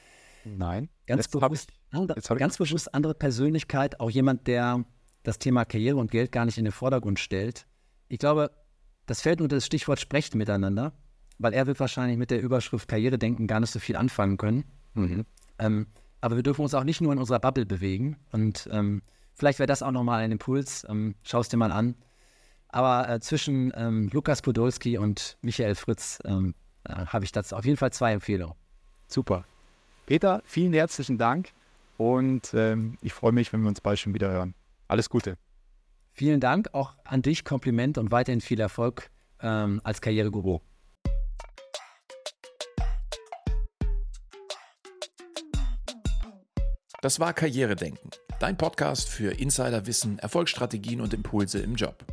[SPEAKER 2] Nein.
[SPEAKER 3] Ganz, bewusst, ich, ganz bewusst andere Persönlichkeit, auch jemand, der das Thema Karriere und Geld gar nicht in den Vordergrund stellt. Ich glaube, das fällt unter das Stichwort Sprecht miteinander, weil er wird wahrscheinlich mit der Überschrift Karrieredenken gar nicht so viel anfangen können. Mhm. Ähm, aber wir dürfen uns auch nicht nur in unserer Bubble bewegen. Und ähm, vielleicht wäre das auch nochmal ein Impuls. Ähm, Schau es dir mal an. Aber äh, zwischen ähm, Lukas Podolski und Michael Fritz ähm, äh, habe ich dazu auf jeden Fall zwei Empfehlungen.
[SPEAKER 2] Super. Peter, vielen herzlichen Dank und ähm, ich freue mich, wenn wir uns bald schon wieder hören. Alles Gute.
[SPEAKER 3] Vielen Dank auch an dich, Kompliment und weiterhin viel Erfolg ähm, als Karriereguru.
[SPEAKER 1] Das war Karrieredenken, dein Podcast für Insiderwissen, Erfolgsstrategien und Impulse im Job.